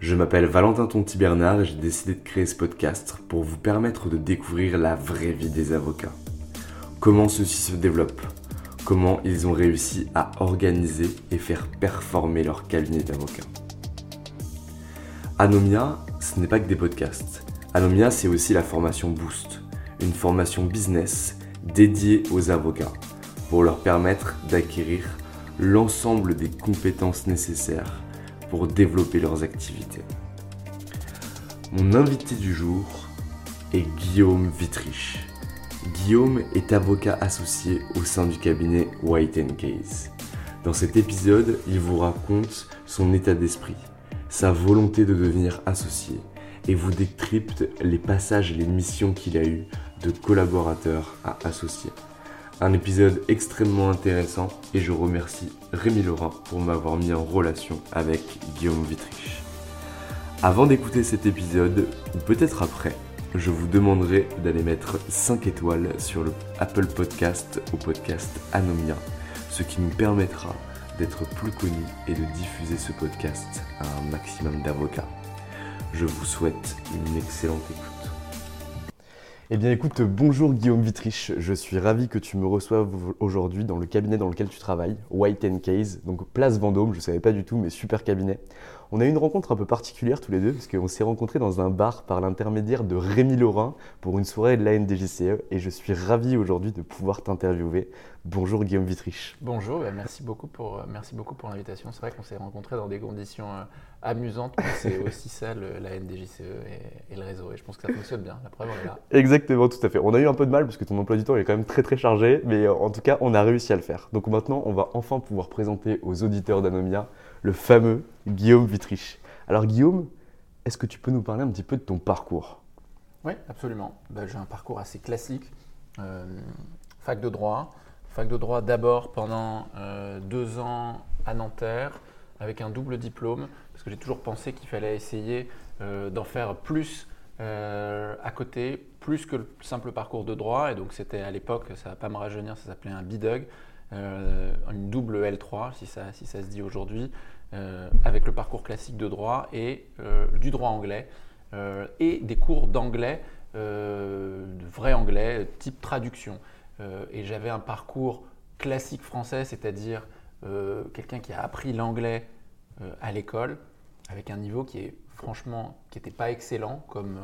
Je m'appelle Valentin Tonti-Bernard et j'ai décidé de créer ce podcast pour vous permettre de découvrir la vraie vie des avocats. Comment ceux-ci se développent, comment ils ont réussi à organiser et faire performer leur cabinet d'avocats. Anomia, ce n'est pas que des podcasts. Anomia, c'est aussi la formation Boost, une formation business dédiée aux avocats pour leur permettre d'acquérir l'ensemble des compétences nécessaires pour développer leurs activités. Mon invité du jour est Guillaume Vitrich. Guillaume est avocat associé au sein du cabinet White Case. Dans cet épisode, il vous raconte son état d'esprit, sa volonté de devenir associé et vous décrypte les passages et les missions qu'il a eues de collaborateur à associé. Un épisode extrêmement intéressant et je remercie Rémi Laurent pour m'avoir mis en relation avec Guillaume Vitrich. Avant d'écouter cet épisode, ou peut-être après, je vous demanderai d'aller mettre 5 étoiles sur le Apple Podcast au podcast Anomia, ce qui nous permettra d'être plus connus et de diffuser ce podcast à un maximum d'avocats. Je vous souhaite une excellente écoute. Eh bien écoute, bonjour Guillaume Vitrich, je suis ravi que tu me reçoives aujourd'hui dans le cabinet dans lequel tu travailles, White Case, donc place Vendôme, je ne savais pas du tout, mais super cabinet. On a eu une rencontre un peu particulière tous les deux, parce qu'on s'est rencontrés dans un bar par l'intermédiaire de Rémi Laurin pour une soirée de la NDJCE, et je suis ravi aujourd'hui de pouvoir t'interviewer. Bonjour Guillaume Vitrich. Bonjour, bah, merci beaucoup pour, merci beaucoup pour l'invitation. C'est vrai qu'on s'est rencontrés dans des conditions euh, amusantes, mais c'est aussi ça la NDJCE et, et, le réseau, et je pense que ça fonctionne bien, la preuve on est là. Exactement, tout à fait. On a eu un peu de mal, parce que ton emploi du temps est quand même très très chargé, mais euh, en tout cas on a réussi à le faire. Donc maintenant on va enfin pouvoir présenter aux auditeurs d'Anomia le fameux Guillaume Vitrich. Alors Guillaume, est-ce que tu peux nous parler un petit peu de ton parcours? Oui, absolument. Ben, j'ai un parcours assez classique. Euh, fac de droit. Fac de droit d'abord pendant euh, deux ans à Nanterre avec un double diplôme parce que j'ai toujours pensé qu'il fallait essayer euh, d'en faire plus à côté, plus que le simple parcours de droit. Et donc c'était à l'époque, ça ne va pas me rajeunir, ça s'appelait un BIDUG. Une double L3, si ça, si ça se dit aujourd'hui, euh, avec le parcours classique de droit et euh, du droit anglais, et des cours d'anglais, de vrai anglais, type traduction. et j'avais un parcours classique français, c'est-à-dire quelqu'un qui a appris l'anglais à l'école, avec un niveau qui est franchement, qui n'était pas excellent, comme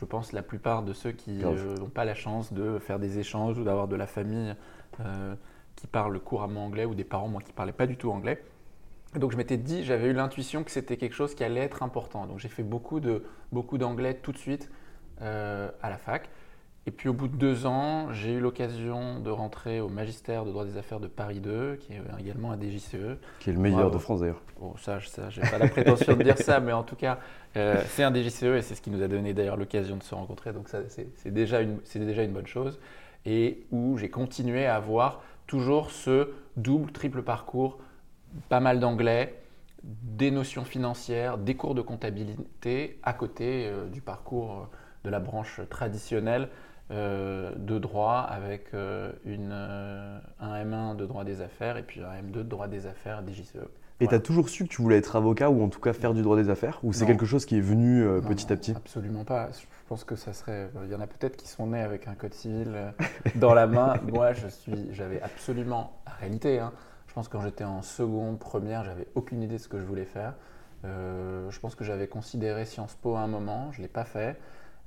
je pense la plupart de ceux qui n'ont pas la chance de faire des échanges ou d'avoir de la famille qui parlent couramment anglais ou des parents, moi, qui ne parlaient pas du tout anglais. Donc je m'étais dit, j'avais eu l'intuition que c'était quelque chose qui allait être important. Donc j'ai fait beaucoup de beaucoup d'anglais tout de suite euh, à la fac. Et puis au bout de deux ans, j'ai eu l'occasion de rentrer au magistère de droit des affaires de Paris 2, qui est également un DJCE. Qui est le meilleur de France d'ailleurs. Bon, ça, ça j'ai pas la prétention de dire ça, mais en tout cas, euh, c'est un DJCE et c'est ce qui nous a donné d'ailleurs l'occasion de se rencontrer. Donc c'est déjà, une, déjà une bonne chose. Et où j'ai continué à avoir toujours ce double, triple parcours, pas mal d'anglais, des notions financières, des cours de comptabilité à côté euh, du parcours euh, de la branche traditionnelle de droit avec une, un M1 de droit des affaires et puis un M2 de droit des affaires des JCE. Et tu as toujours su que tu voulais être avocat ou en tout cas faire du droit des affaires Ou c'est quelque chose qui est venu petit à petit? Absolument pas. Je pense que ça serait. Il y en a peut-être qui sont nés avec un code civil dans la main. Moi, je suis, j'avais absolument, la réalité, hein, je pense que quand j'étais en seconde, première, j'avais aucune idée de ce que je voulais faire. Euh, je pense que j'avais considéré Sciences Po à un moment, je ne l'ai pas fait.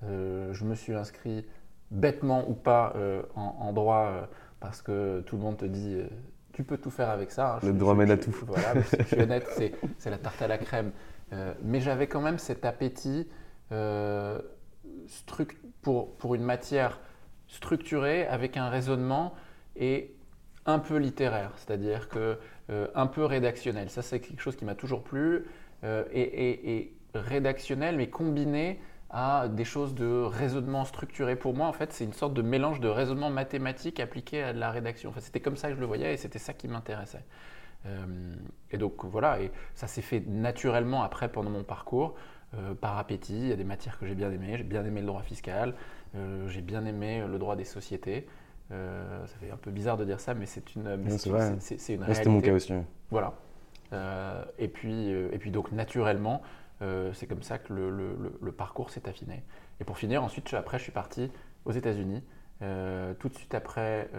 Euh, je me suis inscrit bêtement ou pas euh, en, droit parce que tout le monde te dit tu peux tout faire avec ça. Hein. Le droit mène à tout. Voilà, je suis honnête, c'est la tarte à la crème. mais j'avais quand même cet appétit pour, pour une matière structurée avec un raisonnement et un peu littéraire, c'est-à-dire que euh, un peu rédactionnel. Ça, c'est quelque chose qui m'a toujours plu euh, et, rédactionnel, mais combiné à des choses de raisonnement structuré. Pour moi, en fait, c'est une sorte de mélange de raisonnement mathématique appliqué à de la rédaction. Enfin, c'était comme ça que je le voyais et c'était ça qui m'intéressait. Euh, et donc voilà, et ça s'est fait naturellement après pendant mon parcours, par appétit. Il y a des matières que j'ai bien aimées. J'ai bien aimé le droit fiscal, j'ai bien aimé le droit des sociétés. Euh, ça fait un peu bizarre de dire ça, mais c'est une, c'est, une réalité. C'était mon cas aussi. Voilà. Euh, et, puis, euh, et puis donc naturellement, c'est comme ça que le, le, le, parcours s'est affiné. Et pour finir, ensuite, après, je suis parti aux États-Unis, tout de suite après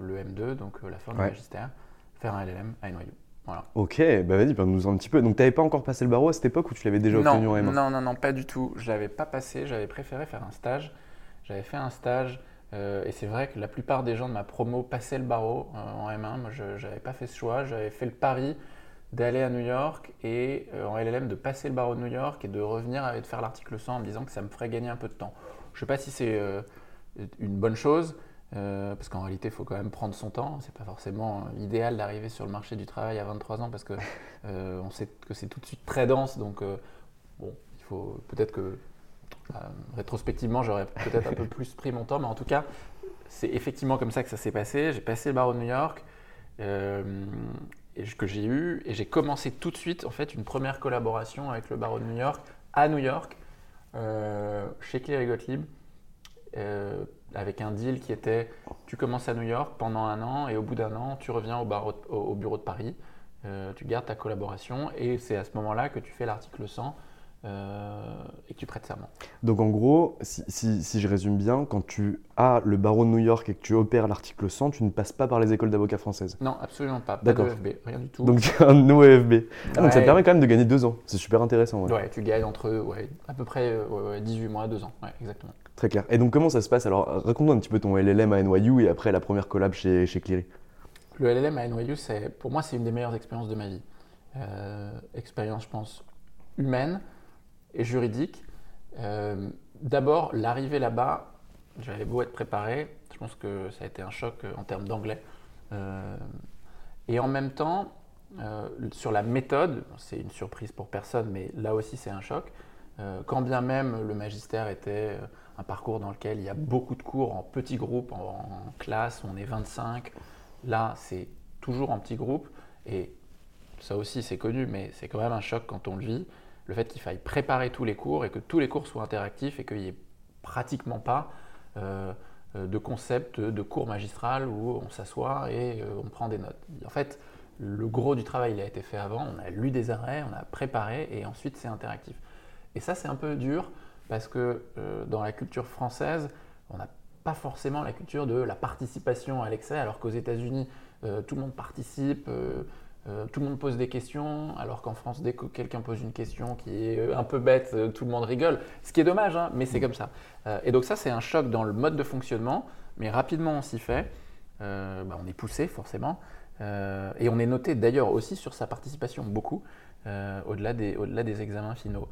le M2, donc la fin du magistère, faire un LLM à NYU. Voilà. Ok, bah vas-y, nous en un petit peu. Donc tu n'avais pas encore passé le barreau à cette époque ou tu l'avais déjà obtenu en M1 Non, non, non, pas du tout. Je ne l'avais pas passé, j'avais préféré faire un stage. J'avais fait un stage euh, et c'est vrai que la plupart des gens de ma promo passaient le barreau euh, en M1. Moi, je n'avais pas fait ce choix. J'avais fait le pari d'aller à New York et euh, en LLM de passer le barreau de New York et de revenir et de faire l'article 100 en me disant que ça me ferait gagner un peu de temps. Je ne sais pas si c'est une bonne chose. parce qu'en réalité, il faut quand même prendre son temps. C'est pas forcément idéal d'arriver sur le marché du travail à 23 ans parce que on sait que c'est tout de suite très dense. Donc, bon, il faut peut-être que rétrospectivement, j'aurais peut-être un peu plus pris mon temps, mais en tout cas, c'est effectivement comme ça que ça s'est passé. J'ai passé le barreau de New York euh, et que j'ai eu, et j'ai commencé tout de suite en fait une première collaboration avec le barreau de New York à New York, euh, chez Cleary Gottlieb, avec un deal qui était tu commences à New York pendant un an et au bout d'un an tu reviens au, barreau, au, bureau de Paris, tu gardes ta collaboration et c'est à ce moment-là que tu fais l'article 100 euh, et que tu prêtes serment. Donc en gros, si, je résume bien, quand tu as le barreau de New York et que tu opères l'article 100, tu ne passes pas par les écoles d'avocats françaises Non, absolument pas. Pas d'OFB, rien du tout. Donc tu as un OFB. Ah, donc ça te permet quand même de gagner deux ans. C'est super intéressant. Ouais. tu gagnes entre ouais, à peu près 18 mois, deux ans. Ouais, exactement. Très clair. Et donc comment ça se passe? Alors raconte-nous un petit peu ton LLM à NYU et après la première collab chez, chez Cleary. Le LLM à NYU, pour moi, c'est une des meilleures expériences de ma vie. Euh, expérience, je pense, humaine et juridique. Euh, d'abord, l'arrivée là-bas, j'avais beau être préparé, je pense que ça a été un choc euh, en termes d'anglais. Euh, et en même temps, sur la méthode, c'est une surprise pour personne, mais là aussi c'est un choc. quand bien même le magistère était un parcours dans lequel il y a beaucoup de cours en petits groupes, en, en classe, on est 25, là c'est toujours en petits groupes, et ça aussi c'est connu, mais c'est quand même un choc quand on le vit le fait qu'il faille préparer tous les cours et que tous les cours soient interactifs et qu'il n'y ait pratiquement pas euh, de concept de cours magistral où on s'assoit et euh, on prend des notes. En fait, le gros du travail il a été fait avant, on a lu des arrêts, on a préparé et ensuite c'est interactif. Et ça c'est un peu dur parce que euh, dans la culture française, on n'a pas forcément la culture de la participation à l'excès, alors qu'aux États-Unis, tout le monde participe, euh, tout le monde pose des questions, alors qu'en France, dès que quelqu'un pose une question qui est euh, un peu bête, euh, tout le monde rigole. Ce qui est dommage, hein, mais c'est comme ça. et donc ça, c'est un choc dans le mode de fonctionnement, mais rapidement on s'y fait. Bah, on est poussé forcément. et on est noté d'ailleurs aussi sur sa participation beaucoup, au-delà des, au des, examens finaux.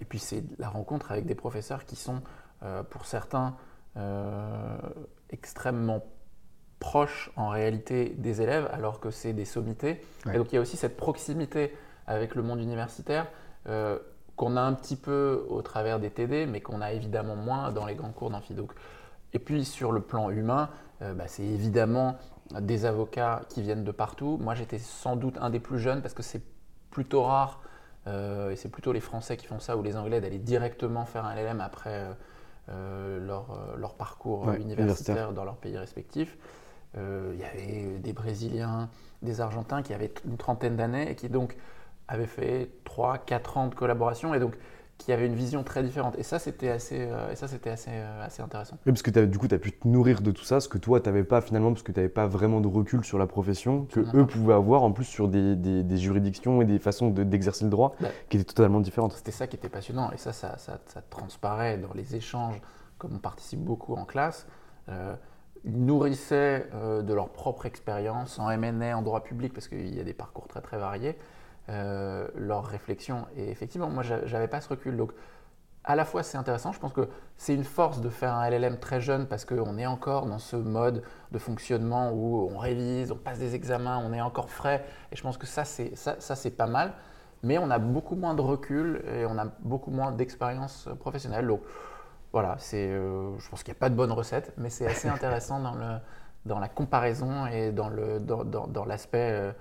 et puis c'est la rencontre avec des professeurs qui sont, pour certains, extrêmement proche en réalité des élèves alors que c'est des sommités. Et donc il y a aussi cette proximité avec le monde universitaire euh, qu'on a un petit peu au travers des TD, mais qu'on a évidemment moins dans les grands cours d'amphi. Et puis sur le plan humain, euh, bah, c'est évidemment des avocats qui viennent de partout. Moi j'étais sans doute un des plus jeunes parce que c'est plutôt rare, euh, et c'est plutôt les Français qui font ça ou les Anglais, d'aller directement faire un LLM après leur, leur, parcours Ouais, universitaire universitaire. dans leur pays respectifs. Euh, il y avait des Brésiliens, des Argentins qui avaient une trentaine d'années et qui donc avaient fait 3-4 ans de collaboration et donc qui avaient une vision très différente. Et ça, c'était assez, euh, et ça, c'était assez, euh, assez intéressant. Oui, parce que du coup, tu as pu te nourrir de tout ça, ce que toi, tu n'avais pas finalement, parce que tu n'avais pas vraiment de recul sur la profession, que Non. eux pouvaient avoir en plus sur des, des- des juridictions et des façons de- d'exercer le droit Bah. qui étaient totalement différentes. C'était ça qui était passionnant et ça, ça, ça, ça transparaît dans les échanges, comme on participe beaucoup en classe. Euh, nourrissaient euh, de leur propre expérience en M&A, en droit public, parce qu'il y a des parcours très très variés, euh, leurs réflexions. Et effectivement, moi, j'a- j'avais pas ce recul. Donc, à la fois, c'est intéressant. Je pense que c'est une force de faire un LLM très jeune parce qu'on est encore dans ce mode de fonctionnement où on révise, on passe des examens, on est encore frais. Et je pense que ça, c'est ça, c'est pas mal. Mais on a beaucoup moins de recul et on a beaucoup moins d'expérience professionnelle. Voilà, c'est, euh, je pense qu'il n'y a pas de bonne recette, mais c'est assez intéressant dans, le, dans la comparaison et dans, le, dans, dans- dans l'aspect euh,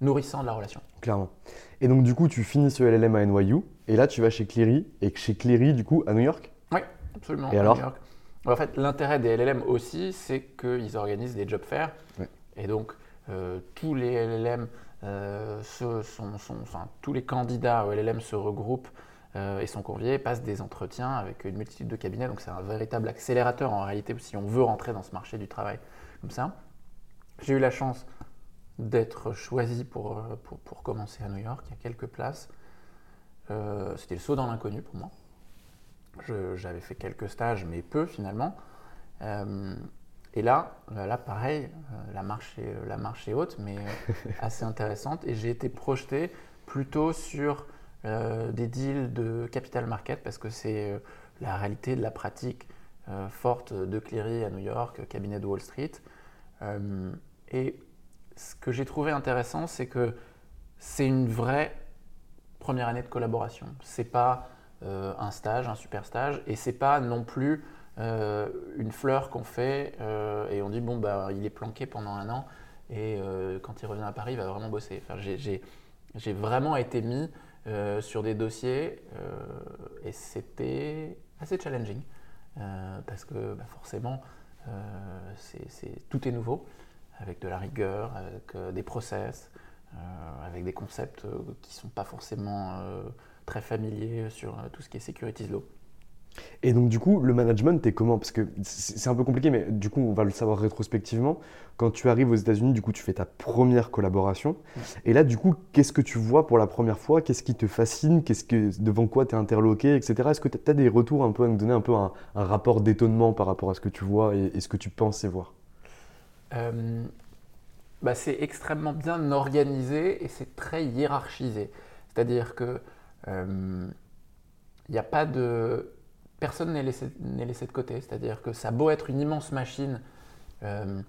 nourrissant de la relation. Clairement. Et donc, du coup, tu finis ce LLM à NYU, et là, tu vas chez Cleary, et chez Cleary, du coup, à New York? Oui, absolument. Et à alors? New York. En fait, l'intérêt des LLM aussi, c'est qu'ils organisent des job fairs. Ouais. Et donc, euh, tous les LLM, euh, se- sont, sont- enfin, tous les candidats au LLM se regroupent et sont conviés, passent des entretiens avec une multitude de cabinets. Donc, c'est un véritable accélérateur en réalité si on veut rentrer dans ce marché du travail comme ça. J'ai eu la chance d'être choisi pour, euh, pour, pour commencer à New York. Il y a quelques places. Euh, C'était le saut dans l'inconnu pour moi. J'avais fait quelques stages, mais peu finalement. Euh, et là, euh, là pareil, euh, la, marche est, la marche est haute, mais euh, assez intéressante. Et j'ai été projeté plutôt sur euh, des deals de capital market parce que c'est euh, la réalité de la pratique euh, forte de Cleary à New York, cabinet de Wall Street. Euh, et ce que j'ai trouvé intéressant, c'est que c'est une vraie première année de collaboration. C'est pas euh, un stage, un super stage, et c'est pas non plus euh, une fleur qu'on fait euh, et on dit bon bah il est planqué pendant un an et euh, quand il revient à Paris il va vraiment bosser. Enfin, j'ai vraiment été mis euh, sur des dossiers euh, et c'était assez challenging euh, parce que bah, forcément tout est nouveau avec de la rigueur, avec des process, avec des concepts qui ne sont pas forcément très familiers sur tout ce qui est securities law. Et donc, du coup, le management, t'es comment? Parce que c'est un peu compliqué, mais du coup, on va le savoir rétrospectivement. Quand tu arrives aux États-Unis, du coup, tu fais ta première collaboration. Et là, du coup, qu'est-ce que tu vois pour la première fois? Qu'est-ce qui te fascine? Qu'est-ce que devant quoi tu es interloqué, etc. Est-ce que tu as des retours un peu à nous donner un peu un, un rapport d'étonnement par rapport à ce que tu vois et, et ce que tu pensais voir? Euh, bah, c'est extrêmement bien organisé et c'est très hiérarchisé. C'est-à-dire que euh, il n'y a pas de personne n'est laissé, laissé de côté. C'est-à-dire que ça a beau être une immense machine, euh,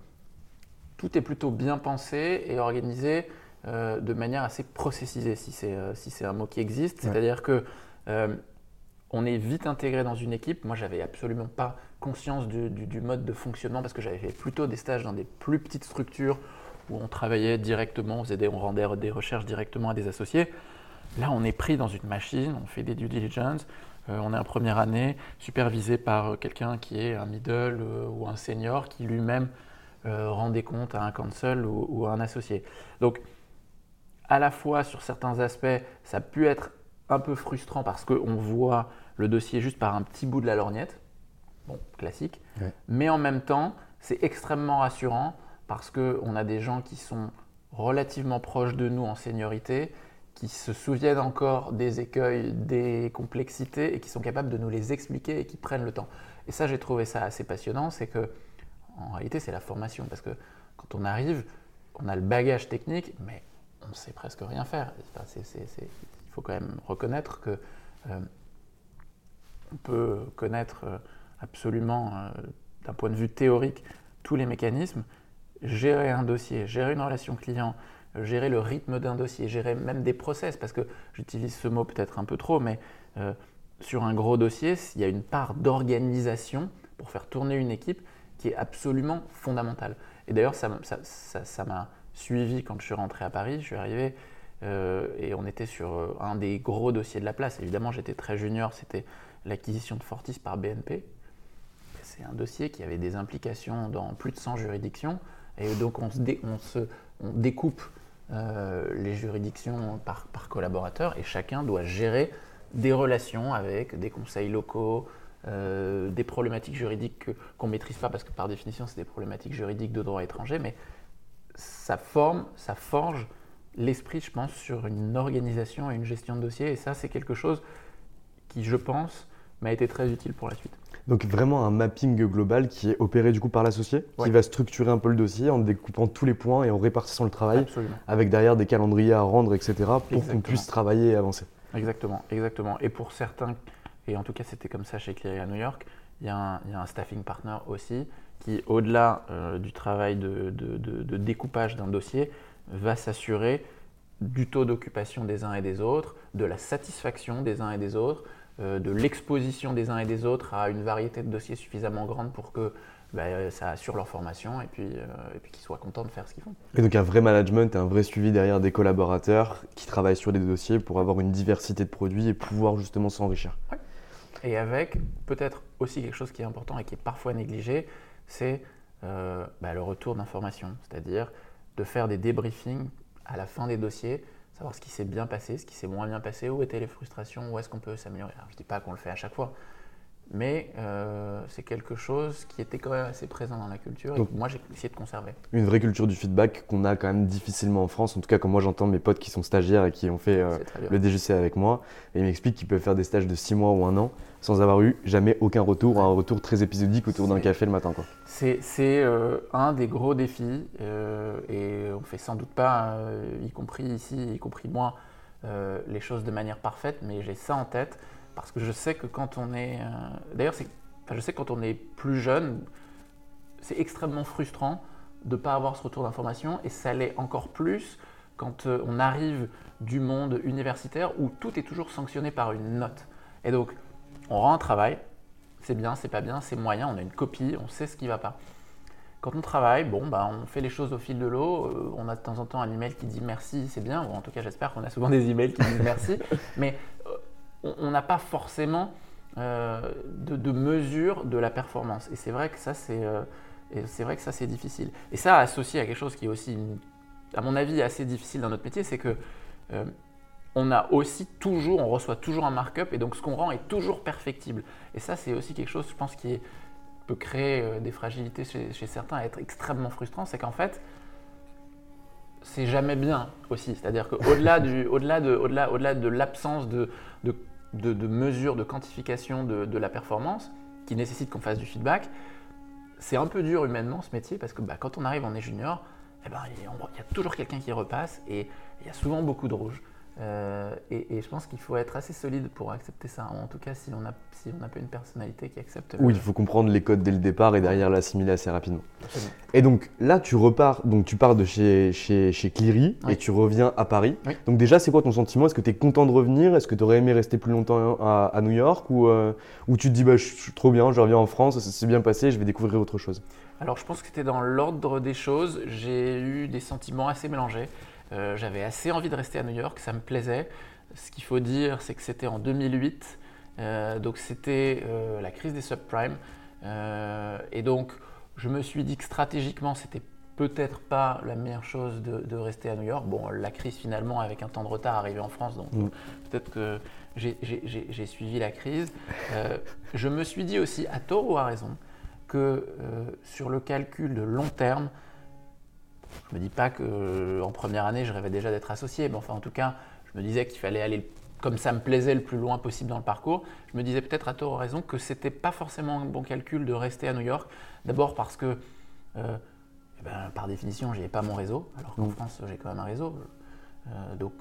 tout est plutôt bien pensé et organisé euh, de manière assez processisée, si c'est euh, si un mot qui existe. Ouais. C'est-à-dire que euh, on est vite intégré dans une équipe. Moi, j'avais absolument pas conscience du, du- du mode de fonctionnement parce que j'avais fait plutôt des stages dans des plus petites structures où on travaillait directement, on, faisait des- on rendait des recherches directement à des associés. Là, on est pris dans une machine, on fait des due diligence, euh, on est en première année, supervisé par euh, quelqu'un qui est un middle euh, ou un senior qui lui-même rend des comptes à un counsel ou, ou à un associé. Donc, à la fois sur certains aspects, ça a pu être un peu frustrant parce qu'on voit le dossier juste par un petit bout de la lorgnette, bon, classique, mais en même temps, c'est extrêmement rassurant parce qu'on a des gens qui sont relativement proches de nous en seniorité, qui se souviennent encore des écueils, des complexités et qui sont capables de nous les expliquer et qui prennent le temps. Et ça, j'ai trouvé ça assez passionnant, c'est que en réalité, c'est la formation parce que quand on arrive, on a le bagage technique, mais on ne sait presque rien faire. Il faut quand même reconnaître que euh, on peut connaître euh, absolument, euh, d'un point de vue théorique, tous les mécanismes, gérer un dossier, gérer une relation client, gérer le rythme d'un dossier, gérer même des process, parce que j'utilise ce mot peut-être un peu trop, mais euh, sur un gros dossier, il y a une part d'organisation pour faire tourner une équipe qui est absolument fondamentale. Et d'ailleurs, ça m'a suivi quand je suis rentré à Paris. Je suis arrivé euh, et on était sur euh, un des gros dossiers de la place. Évidemment, j'étais très junior, c'était l'acquisition de Fortis par BNP. c'est un dossier qui avait des implications dans plus de 100 juridictions. Et donc on, se, découpe euh, les juridictions par, collaborateurs et chacun doit gérer des relations avec des conseils locaux, euh, des problématiques juridiques qu'on ne maîtrise pas parce que par définition c'est des problématiques juridiques de droit étranger, mais ça forme, ça forge l'esprit, je pense, sur une organisation et une gestion de dossier. Et ça, c'est quelque chose qui, je pense, m'a été très utile pour la suite. Donc vraiment un mapping global qui est opéré du coup par l'associé, qui va structurer un peu le dossier en découpant tous les points et en répartissant le travail, avec derrière des calendriers à rendre, etc., pour qu'on puisse travailler et avancer. Exactement, exactement. Et pour certains, et en tout cas c'était comme ça chez Cleary à New York, il y, a un, staffing partner aussi qui, au-delà euh, du travail de, de découpage d'un dossier, va s'assurer du taux d'occupation des uns et des autres, de la satisfaction des uns et des autres, de l'exposition des uns et des autres à une variété de dossiers suffisamment grande pour que bah, ça assure leur formation et puis, euh, puis qu'ils soient contents de faire ce qu'ils font. Et donc un vrai management et un vrai suivi derrière des collaborateurs qui travaillent sur des dossiers pour avoir une diversité de produits et pouvoir justement s'enrichir. Et avec peut-être aussi quelque chose qui est important et qui est parfois négligé, c'est euh, bah, le retour d'information, c'est-à-dire de faire des débriefings à la fin des dossiers savoir ce qui s'est bien passé, ce qui s'est moins bien passé, où étaient les frustrations, où est-ce qu'on peut s'améliorer. Je ne dis pas qu'on le fait à chaque fois, mais euh, c'est quelque chose qui était quand même assez présent dans la culture et que moi j'ai essayé de conserver. Une vraie culture du feedback qu'on a quand même difficilement en France, en tout cas quand moi j'entends mes potes qui sont stagiaires et qui ont fait euh, le DGC avec moi, et ils m'expliquent qu'ils peuvent faire des stages de 6 mois ou un an sans avoir eu jamais aucun retour, un retour très épisodique autour d'un café le matin. C'est euh, un des gros défis et on fait sans doute pas, y compris ici, y compris moi, les choses de manière parfaite, mais j'ai ça en tête parce que je sais que quand on est. Euh, d'ailleurs, je sais que quand on est plus jeune, c'est extrêmement frustrant de ne pas avoir ce retour d'information et ça l'est encore plus quand euh, on arrive du monde universitaire où tout est toujours sanctionné par une note. Et donc, on rend un travail, c'est bien, c'est pas bien, c'est moyen, on a une copie, on sait ce qui va pas. Quand on travaille, bon, bah, on fait les choses au fil de l'eau. Euh, on a de temps en temps un email qui dit merci, c'est bien. Ou en tout cas, j'espère qu'on a souvent des emails qui disent merci. Mais on n'a pas forcément euh, de, mesure de la performance. Et c'est vrai que ça, c'est euh, vrai que ça, c'est difficile. Et ça, associé à quelque chose qui est aussi, à mon avis, assez difficile dans notre métier, c'est que euh, on a aussi toujours, on reçoit toujours un markup, et donc ce qu'on rend est toujours perfectible. Et ça, c'est aussi quelque chose, je pense, qui peut créer des fragilités chez, chez certains, et être extrêmement frustrant, c'est qu'en fait, c'est jamais bien aussi. C'est-à-dire qu'au-delà au-delà de, au-delà, au-delà de l'absence de, de de, mesure, de quantification de, la performance qui nécessite qu'on fasse du feedback. C'est un peu dur humainement ce métier parce que bah, quand on arrive, on est junior, eh ben, il y a toujours quelqu'un qui repasse et il y a souvent beaucoup de rouge. Euh, et, je pense qu'il faut être assez solide pour accepter ça. En tout cas, si on n'a si on pas une personnalité qui accepte. Oui, il faut comprendre les codes dès le départ et derrière l'assimiler assez rapidement. Et donc là, tu repars, donc tu pars de chez, chez, chez Cleary et tu reviens à Paris. Donc déjà, c'est quoi ton sentiment? Est-ce que tu es content de revenir? Est-ce que tu aurais aimé rester plus longtemps à, New York? Ou, euh, ou tu te dis, bah, je suis trop bien, je reviens en France, ça s'est bien passé, je vais découvrir autre chose? Alors, je pense que c'était dans l'ordre des choses. J'ai eu des sentiments assez mélangés. Euh, j'avais assez envie de rester à New York, ça me plaisait. Ce qu'il faut dire, c'est que c'était en 2008, euh, donc c'était euh, la crise des subprimes. et donc, je me suis dit que stratégiquement, c'était peut-être pas la meilleure chose de, rester à New York. Bon, la crise finalement, avec un temps de retard, arrivée en France, donc mm. peut-être que j'ai suivi la crise. je me suis dit aussi, à tort ou à raison, que sur le calcul de long terme, je ne me dis pas qu'en euh, première année, je rêvais déjà d'être associé, mais enfin, en tout cas, je me disais qu'il fallait aller, comme ça me plaisait, le plus loin possible dans le parcours. Je me disais peut-être à tort ou raison que ce n'était pas forcément un bon calcul de rester à New York. D'abord parce que, euh, eh ben, par définition, je n'avais pas mon réseau, alors qu'en France, j'ai quand même un réseau. Euh, donc,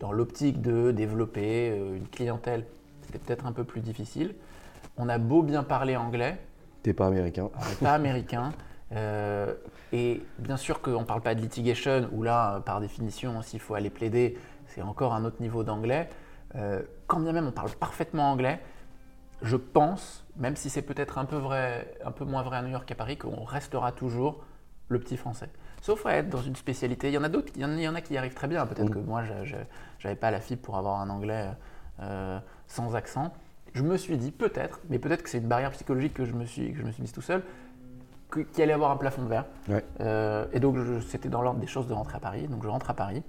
dans l'optique de développer une clientèle, c'était peut-être un peu plus difficile. On a beau bien parler anglais. T'es pas américain. Pas américain. Euh, et bien sûr qu'on ne parle pas de litigation, où là, par définition, s'il faut aller plaider, c'est encore un autre niveau d'anglais. Euh, quand bien même on parle parfaitement anglais, je pense, même si c'est peut-être un, peu vrai, un peu moins vrai à New York qu'à Paris, qu'on restera toujours le petit français. Sauf à être dans une spécialité. Il y en a d'autres, il y en a qui y arrivent très bien. Peut-être mm. que moi, je n'avais pas la fibre pour avoir un anglais euh, sans accent. je me suis dit peut-être, mais peut-être que c'est une barrière psychologique que je me suis, que je me suis mise tout seul, qu'il allait avoir un plafond de verre. Euh, et donc c'était dans l'ordre des choses de rentrer à Paris. Donc je rentre à Paris.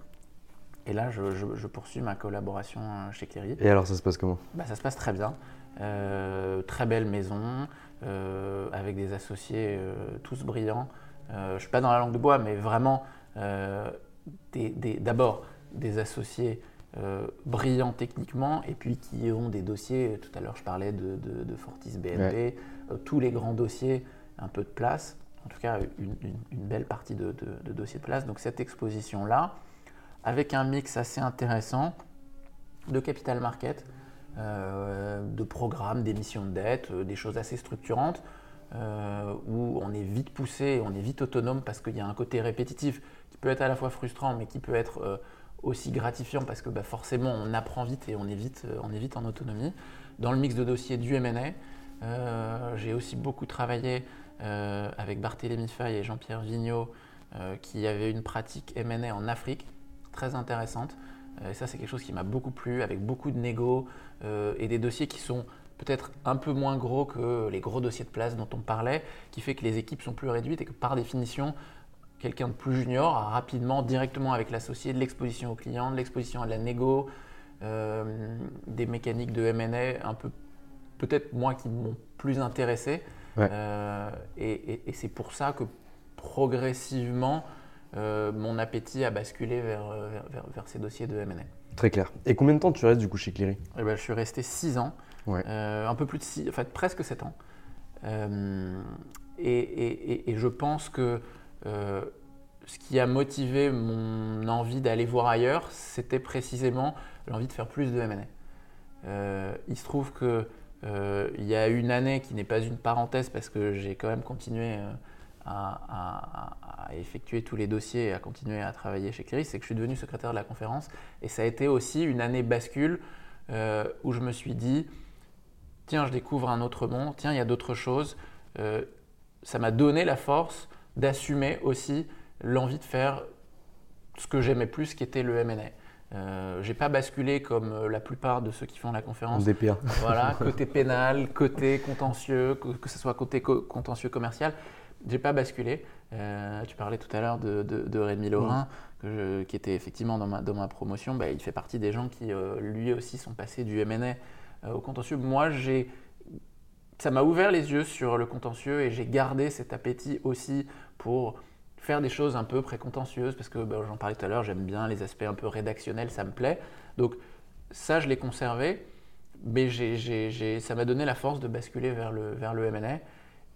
Et là, je, poursuis ma collaboration euh, chez Cléry. Et alors, ça se passe comment? Bah, Ça se passe très bien. Euh, très belle maison, avec des associés tous brillants. je ne suis pas dans la langue de bois, mais vraiment, d'abord, des associés euh, brillants techniquement et puis qui ont des dossiers, tout à l'heure je parlais de, Fortis BNP, euh, tous les grands dossiers, un peu de place, en tout cas une, belle partie de, dossiers de place. Donc cette exposition-là, avec un mix assez intéressant de capital market, euh, de programmes, d'émissions de dette, des choses assez structurantes, où on est vite poussé, on est vite autonome parce qu'il y a un côté répétitif qui peut être à la fois frustrant mais qui peut être aussi gratifiant parce que bah, forcément on apprend vite et on est vite, euh, on en autonomie. Dans le mix de dossiers du euh, j'ai aussi beaucoup travaillé euh, avec Barthélémy Fay et Jean-Pierre Vigneault qui avaient une pratique M&A en Afrique très intéressante. et ça c'est quelque chose qui m'a beaucoup plu avec beaucoup de négo et des dossiers qui sont peut-être un peu moins gros que les gros dossiers de place dont on parlait, qui fait que les équipes sont plus réduites et que par définition, quelqu'un de plus junior a rapidement, directement avec l'associé, de l'exposition au client, de l'exposition à la négo, euh, des mécaniques de M&A un peu, peut-être moi qui m'ont plus intéressé. Euh, et, c'est pour ça que progressivement, euh, mon appétit a basculé vers, vers, ces dossiers de M&A. Très clair. Et combien de temps tu restes du coup chez Cleary eh ben, Je suis resté 6 ans, un peu plus de 6, en fait presque 7 ans. Et, et, je pense que euh, ce qui a motivé mon envie d'aller voir ailleurs, c'était précisément l'envie de faire plus de M&A. Euh, il se trouve que euh, il y a une année qui n'est pas une parenthèse parce que j'ai quand même continué à, effectuer tous les dossiers et à continuer à travailler chez Cléry, c'est que je suis devenu secrétaire de la conférence et ça a été aussi une année bascule où je me suis dit tiens je découvre un autre monde, tiens il y a d'autres choses. ça m'a donné la force d'assumer aussi l'envie de faire ce que j'aimais plus, qui était le M&A. Euh, j'ai pas basculé comme euh, la plupart de ceux qui font la conférence. DPA. Voilà, côté pénal, côté contentieux, que, ce soit côté contentieux commercial. J'ai pas basculé. Euh, tu parlais tout à l'heure de, de, Rémi Laurin, qui était effectivement dans ma, dans ma promotion. Bah, il fait partie des gens qui, euh, lui aussi, sont passés du M&A au contentieux. Moi, j'ai ça m'a ouvert les yeux sur le contentieux et j'ai gardé cet appétit aussi pour faire des choses un peu précontentieuses parce que bah, j'en parlais tout à l'heure, j'aime bien les aspects un peu rédactionnels, ça me plaît. Donc ça, je l'ai conservé, mais ça m'a donné la force de basculer vers le, vers le M&A.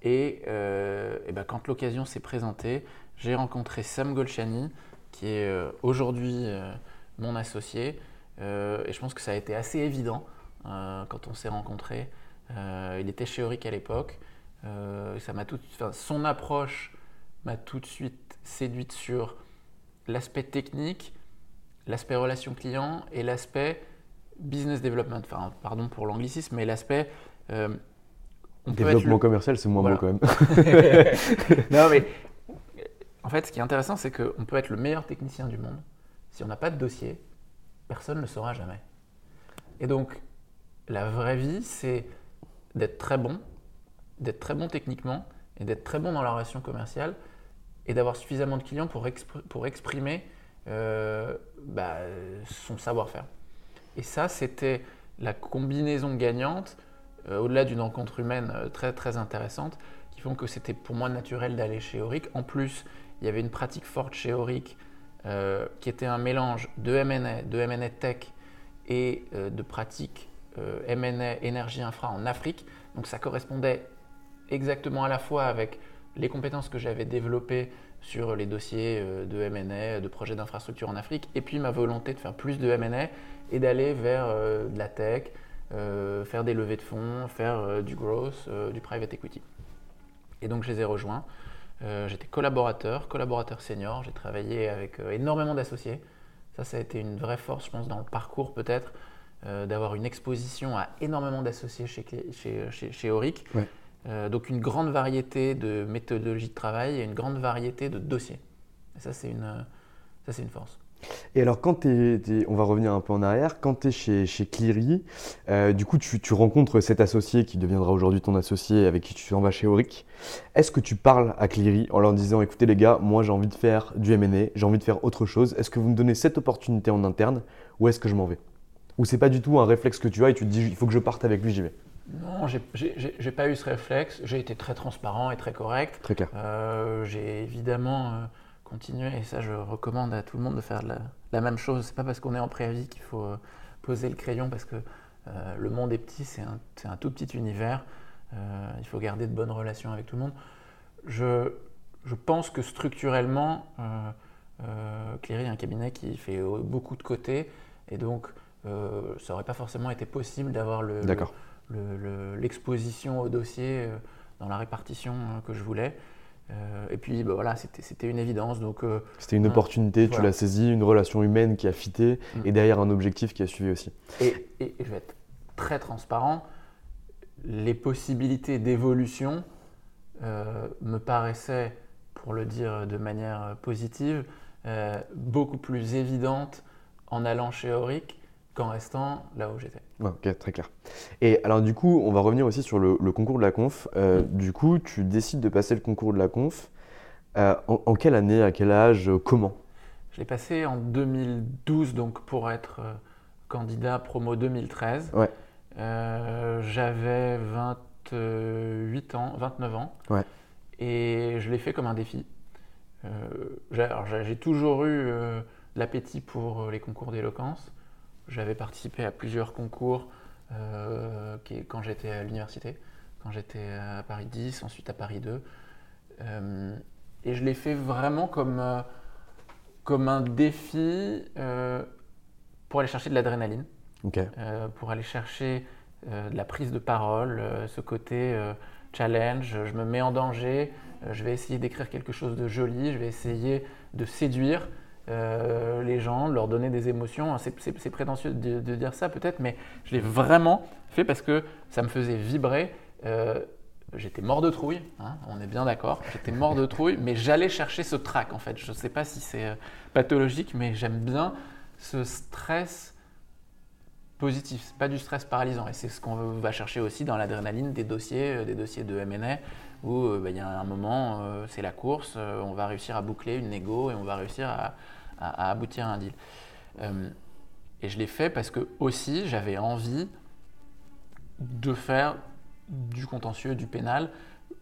Et, euh, et ben, quand l'occasion s'est présentée, j'ai rencontré Sam Golchani, qui est euh, aujourd'hui euh, mon associé. et je pense que ça a été assez évident quand on s'est rencontrés. Il était chez Auric à l'époque. Ça son approche m'a tout de suite séduite sur l'aspect technique, l'aspect relation client et l'aspect business development. Enfin, pardon pour l'anglicisme, mais l'aspect euh, développement commercial, c'est moins beau quand même. non, mais en fait, ce qui est intéressant, c'est qu'on peut être le meilleur technicien du monde. Si on n'a pas de dossier, personne ne le saura jamais. Et donc, la vraie vie, c'est d'être très bon, d'être très bon techniquement et d'être très bon dans la relation commerciale et d'avoir suffisamment de clients pour, pour exprimer euh, bah, son savoir-faire. Et ça, c'était la combinaison gagnante, euh, au-delà d'une rencontre humaine euh, très très intéressante, qui font que c'était pour moi naturel d'aller chez Auric. En plus, il y avait une pratique forte chez Auric qui était un mélange de M&A, de M&A tech et de pratiques M&A énergie infra en Afrique. Donc ça correspondait exactement à la fois avec les compétences que j'avais développées sur les dossiers euh, de M&A, de projets d'infrastructure en Afrique, et puis ma volonté de faire plus de M&A et d'aller vers euh, de la tech, faire des levées de fonds, faire du growth, du private equity. Et donc je les ai rejoints. J'étais collaborateur, collaborateur senior. J'ai travaillé avec énormément d'associés. Ça, ça a été une vraie force, je pense, dans le parcours peut-être. Euh, d'avoir une exposition à énormément d'associés chez, chez, chez, chez Auric. Euh, donc une grande variété de méthodologies de travail et une grande variété de dossiers. Et ça, c'est une, ça, c'est une force. Et alors, quand tu on va revenir un peu en arrière, quand tu es chez, chez Cleary, euh, du coup, tu, rencontres cet associé qui deviendra aujourd'hui ton associé avec qui tu en vas chez Auric. Est-ce que tu parles à Cleary en leur disant écoutez, les gars, moi j'ai envie de faire du MA, j'ai envie de faire autre chose. Est-ce que vous me donnez cette opportunité en interne ou est-ce que je m'en vais? Ou c'est pas du tout un réflexe que tu as et tu te dis il faut que je parte avec lui, j'y vais? Non, j'ai pas eu ce réflexe. J'ai été très transparent et très correct. Très clair. Euh, j'ai évidemment euh, continuer, et ça je recommande à tout le monde de faire la, même chose. C'est pas parce qu'on est en préavis qu'il faut euh, poser le crayon, parce que le monde est petit, c'est un, tout petit univers. Il faut garder de bonnes relations avec tout le monde. Je, pense que structurellement, Cléry est un cabinet qui fait beaucoup de côtés, et donc ça n'aurait pas forcément été possible d'avoir l'exposition le, au dossier dans la répartition que je voulais. Euh, et puis bah, voilà, c'était une évidence. Donc euh, c'était une opportunité, tu l'as saisi, une relation humaine qui a fité mm. et derrière un objectif qui a suivi aussi. Et, je vais être très transparent, les possibilités d'évolution euh, me paraissaient, pour le dire de manière positive, beaucoup plus évidentes en allant chez Auric qu'en restant là où j'étais. Ok, très clair. Et alors du coup, on va revenir aussi sur le, concours de la conf. Euh, du coup, tu décides de passer le concours de la conf. Euh, en, quelle année, à quel âge, euh, comment? Je l'ai passé en 2012, donc pour être candidat promo 2013. Ouais. J'avais 28 ans, 29 ans. Ouais. Et je l'ai fait comme un défi. J'ai toujours eu l'appétit pour les concours d'éloquence. J'avais participé à plusieurs concours euh, quand j'étais à l'université, quand j'étais à Paris 10, ensuite à Paris 2. Euh, et je l'ai fait vraiment comme, euh, comme un défi pour aller chercher de l'adrénaline, pour aller chercher de la prise de parole, ce côté challenge, je me mets en danger, je vais essayer d'écrire quelque chose de joli, je vais essayer de séduire. Euh, les gens, leur donner des émotions. C'est prétentieux de, dire ça peut-être, mais je l'ai vraiment fait parce que ça me faisait vibrer. Euh, j'étais mort de trouille, hein, on est bien d'accord. J'étais mort de trouille, mais j'allais chercher ce trac en fait. Je ne sais pas si c'est euh, pathologique, mais j'aime bien ce stress positif, c'est pas du stress paralysant. Et c'est ce qu'on va chercher aussi dans l'adrénaline des dossiers, des dossiers de MNA, où bah, il y a un moment, c'est la course, on va réussir à boucler une négo et on va réussir à, à, aboutir à un deal. Euh, et je l'ai fait parce que aussi j'avais envie de faire du contentieux, du pénal,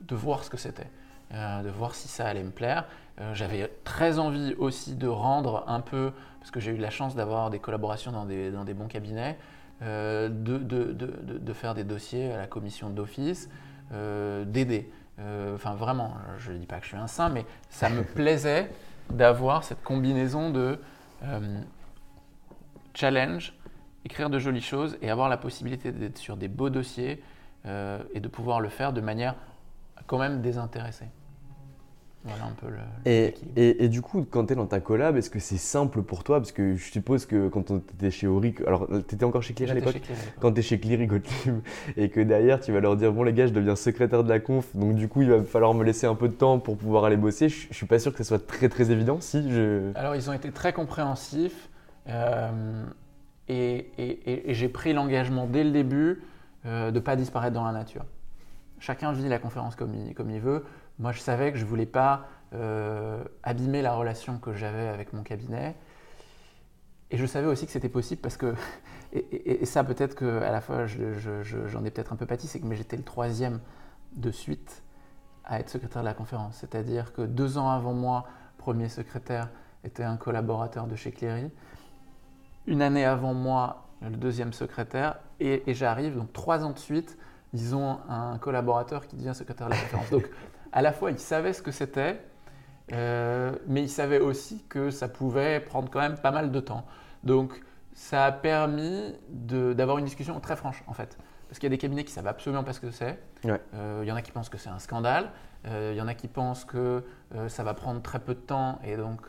de voir ce que c'était, euh, de voir si ça allait me plaire. Euh, j'avais très envie aussi de rendre un peu, parce que j'ai eu la chance d'avoir des collaborations dans des, dans des bons cabinets, de, de, de, de, faire des dossiers à la commission d'office, d'aider. Enfin vraiment, je ne dis pas que je suis un saint, mais ça me plaisait d'avoir cette combinaison de euh, challenge, écrire de jolies choses et avoir la possibilité d'être sur des beaux dossiers euh, et de pouvoir le faire de manière quand même désintéressée. Voilà un peu le. Et, et, et, du coup, quand tu es dans ta collab, est-ce que c'est simple pour toi? Parce que je suppose que quand tu étais chez Auric, alors tu étais encore chez Cleary à l'époque? Quand tu es chez Cleary et que derrière tu vas leur dire Bon, les gars, je deviens secrétaire de la conf, donc du coup, il va falloir me laisser un peu de temps pour pouvoir aller bosser. Je, suis pas sûr que ce soit très très évident. Si je... Alors, ils ont été très compréhensifs euh, et, et j'ai pris l'engagement dès le début euh, de ne pas disparaître dans la nature. Chacun vit la conférence comme il, comme il veut. Moi, je savais que je ne voulais pas euh, abîmer la relation que j'avais avec mon cabinet. Et je savais aussi que c'était possible parce que, et, ça peut-être qu'à la fois j'en ai peut-être un peu pâti, c'est que j'étais le troisième de suite à être secrétaire de la conférence. C'est-à-dire que deux ans avant moi, premier secrétaire était un collaborateur de chez Cléry. Une année avant moi, le deuxième secrétaire. Et, j'arrive, donc trois ans de suite, disons, un collaborateur qui devient secrétaire de la conférence. Donc à la fois, il savait ce que c'était, euh, mais il savait aussi que ça pouvait prendre quand même pas mal de temps. Donc, ça a permis d'avoir une discussion très franche, en fait. Parce qu'il y a des cabinets qui savent absolument pas ce que c'est. Euh, il y en a qui pensent que c'est un scandale. Euh, il y en a qui pensent que ça va prendre très peu de temps et donc,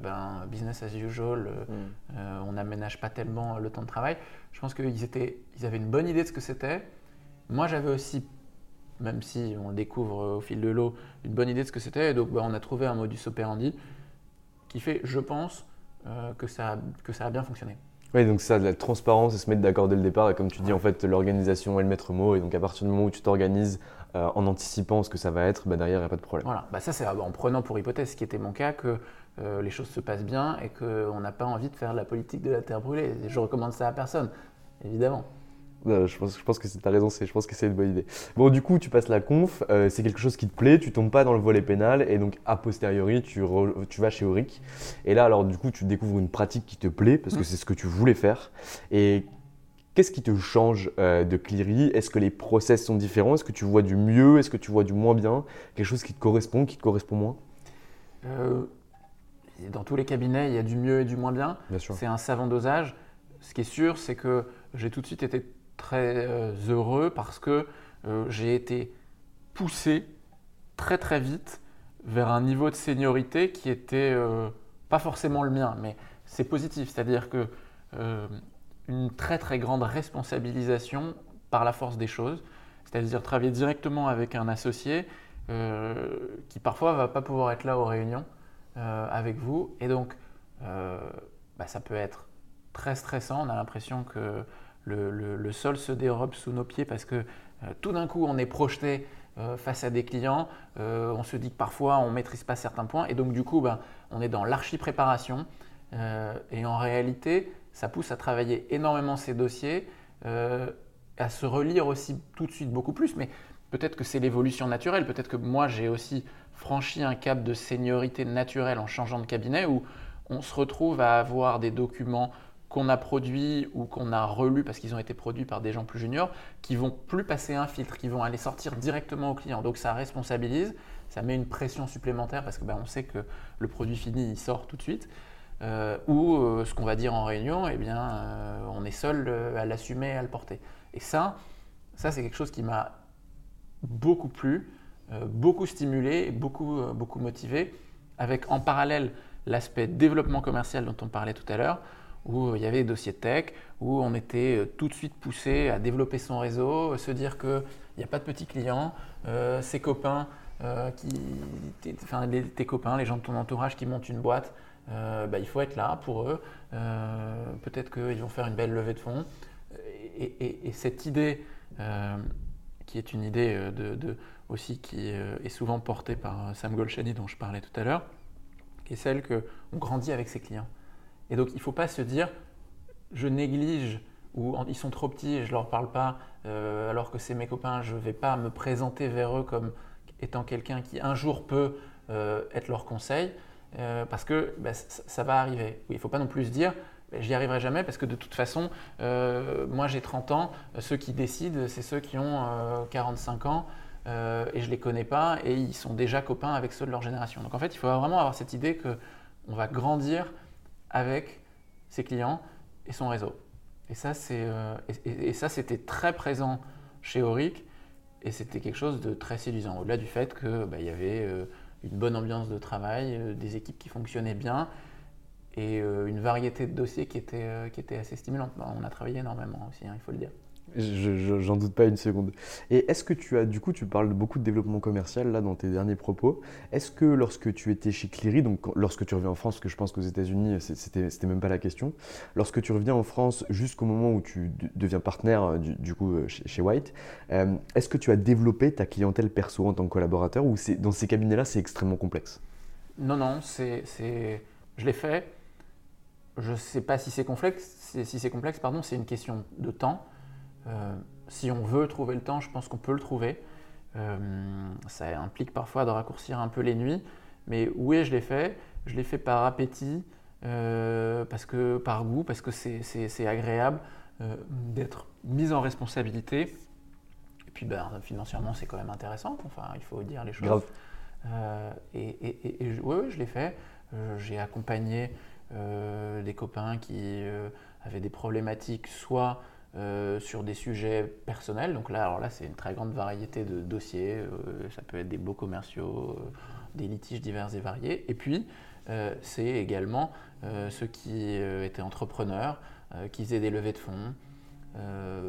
ben, business as usual, mm. on n'aménage pas tellement le temps de travail. Je pense qu'ils ils avaient une bonne idée de ce que c'était. Moi, j'avais aussi même si on découvre au fil de l'eau une bonne idée de ce que c'était. Et donc, bah, on a trouvé un modus operandi qui fait, je pense, que, ça, que ça a bien fonctionné. Oui, donc ça, de la transparence et se mettre d'accord dès le départ. Et comme tu dis, en fait, l'organisation est le maître mot. Et donc, à partir du moment où tu t'organises en anticipant ce que ça va être, bah, derrière, il n'y a pas de problème. Voilà, bah, ça, c'est en prenant pour hypothèse, ce qui était mon cas, que les choses se passent bien et qu'on n'a pas envie de faire la politique de la terre brûlée. Je recommande ça à personne, évidemment je, pense, je pense que c'est ta raison, je pense que c'est une bonne idée. Bon, du coup, tu passes la conf, euh, c'est quelque chose qui te plaît, tu tombes pas dans le volet pénal, et donc a posteriori, tu, tu vas chez Auric. Et là, alors, du coup, tu découvres une pratique qui te plaît, parce que mm. c'est ce que tu voulais faire. Et qu'est-ce qui te change euh, de Cleary? Est-ce que les process sont différents? Est-ce que tu vois du mieux? Est-ce que tu vois du moins bien? Quelque chose qui te correspond, qui te correspond moins? Euh, Dans tous les cabinets, il y a du mieux et du moins bien. bien. C'est un savant dosage. Ce qui est sûr, c'est que j'ai tout de suite été très euh, heureux parce que euh, j'ai été poussé très très vite vers un niveau de seniorité qui était euh, pas forcément le mien, mais c'est positif, c'est-à-dire que une très très grande responsabilisation par la force des choses, c'est-à-dire travailler directement avec un associé qui parfois va pas pouvoir être là aux réunions avec vous, et donc bah, ça peut être très stressant. On a l'impression que le, sol se dérobe sous nos pieds parce que euh, tout d'un coup, on est projeté euh, face à des clients. Euh, on se dit que parfois, on ne maîtrise pas certains points. Et donc, du coup, ben, on est dans l'archi-préparation. et en réalité, ça pousse à travailler énormément ces dossiers, à se relire aussi tout de suite beaucoup plus. Mais peut-être que c'est l'évolution naturelle. Peut-être que moi, j'ai aussi franchi un cap de seniorité naturelle en changeant de cabinet où on se retrouve à avoir des documents qu'on a produits ou qu'on a relus parce qu'ils ont été produits par des gens plus juniors, qui vont plus passer un filtre, qui vont aller sortir directement au client. Donc ça responsabilise, ça met une pression supplémentaire parce que ben, on sait que le produit fini il sort tout de suite. Euh, ou euh, ce qu'on va dire en réunion, eh bien, euh, on est seul à l'assumer, à le porter. Et ça, ça c'est quelque chose qui m'a beaucoup plu, beaucoup stimulé, beaucoup, beaucoup motivé, avec en parallèle l'aspect développement commercial dont on parlait tout à l'heure où il y avait des dossiers tech, où on était euh, tout de suite poussé à développer son réseau, se dire qu'il n'y a pas de petits clients, euh, ses copains, euh, enfin, tes copains, les gens de ton entourage qui montent une boîte, bah, il faut être là pour eux. Peut-être qu'ils vont faire une belle levée de fonds. Et, cette idée, qui est une idée aussi qui est souvent portée par Sam Golshani dont je parlais tout à l'heure, qui est celle qu'on grandit avec ses clients. Et donc, il ne faut pas se dire, je néglige ou ils sont trop petits et je ne leur parle pas, euh, alors que c'est mes copains, je ne vais pas me présenter vers eux comme étant quelqu'un qui un jour peut euh, être leur conseil, euh, parce que bah, ça, va arriver. il ne faut pas non plus se dire, bah, j'y arriverai jamais, parce que de toute façon, moi j'ai 30 ans, ceux qui décident, c'est ceux qui ont 45 ans. et je ne les connais pas et ils sont déjà copains avec ceux de leur génération. Donc en fait, il faut vraiment avoir cette idée qu'on va grandir avec ses clients et son réseau. Et ça, c'est, euh, et, ça, c'était très présent chez Auric et c'était quelque chose de très séduisant. Au-delà du fait qu'il bah, y avait euh, une bonne ambiance de travail, euh, des équipes qui fonctionnaient bien et une variété de dossiers qui étaient, qui était assez stimulante. Bah, on a travaillé énormément aussi, hein, il faut le dire. J'en doute pas une seconde. Et est-ce que tu as, du coup, tu parles beaucoup de développement commercial là dans tes derniers propos. Est-ce que lorsque tu étais chez Cleary, donc lorsque tu reviens en France, que je pense qu'aux États-Unis, c'était même pas la question, lorsque tu reviens en France jusqu'au moment où tu deviens partenaire euh, du, coup euh, chez, White, euh, est-ce que tu as développé ta clientèle perso en tant que collaborateur ou dans ces cabinets-là, c'est extrêmement complexe? Non, non, c'est, je l'ai fait. Je sais pas si c'est complexe. Si c'est complexe, pardon, c'est une question de temps. Euh, si on veut trouver le temps, je pense qu'on peut le trouver. Euh, ça implique parfois de raccourcir un peu les nuits, mais oui, je l'ai fait? Je l'ai fait par appétit, euh, parce que, par goût, parce que c'est agréable d'être mis en responsabilité. Et puis ben, financièrement, c'est quand même intéressant, enfin, il faut dire les choses. et, et, oui, je l'ai fait. J'ai accompagné des copains qui avaient des problématiques, soit euh, sur des sujets personnels. Donc là, là, c'est une très grande variété de dossiers. Euh, ça peut être des beaux commerciaux, euh, des litiges divers et variés. Et puis, c'est également ceux qui étaient entrepreneurs, qui faisaient des levées de fonds.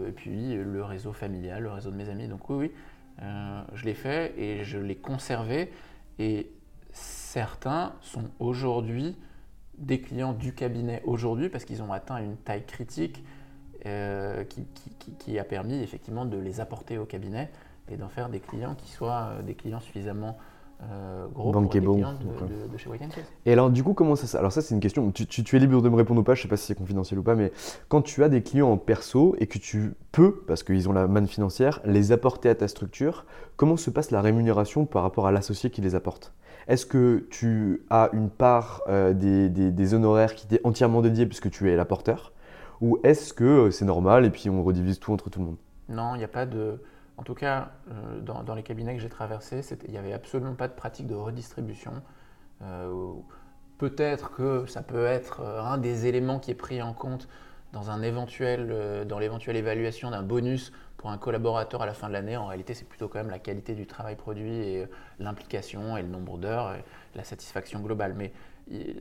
et puis le réseau familial, le réseau de mes amis. Donc oui, oui, je l'ai fait et je l'ai conservé. Et certains sont aujourd'hui des clients du cabinet aujourd'hui parce qu'ils ont atteint une taille critique euh, qui, a permis effectivement de les apporter au cabinet et d'en faire des clients qui soient euh, des clients suffisamment euh, gros pour des clients de, chez White Et alors du coup, comment ça Alors ça c'est une question, tu, tu, es libre de me répondre ou pas, je sais pas si c'est confidentiel ou pas, mais quand tu as des clients en perso et que tu peux, parce qu'ils ont la manne financière, les apporter à ta structure, comment se passe la rémunération par rapport à l'associé qui les apporte? Est-ce que tu as une part euh, des, honoraires qui t'est entièrement dédiée puisque tu es l'apporteur? Ou est-ce que euh, c'est normal et puis on redivise tout entre tout le monde? Non, il n'y a pas de. En tout cas, euh, dans, les cabinets que j'ai traversés, il n'y avait absolument pas de pratique de redistribution. Peut-être que ça peut être un des éléments qui est pris en compte dans, un éventuel, dans l'éventuelle évaluation d'un bonus pour un collaborateur à la fin de l'année, en réalité, c'est plutôt quand même la qualité du travail produit et euh, l'implication et le nombre d'heures et la satisfaction globale. Mais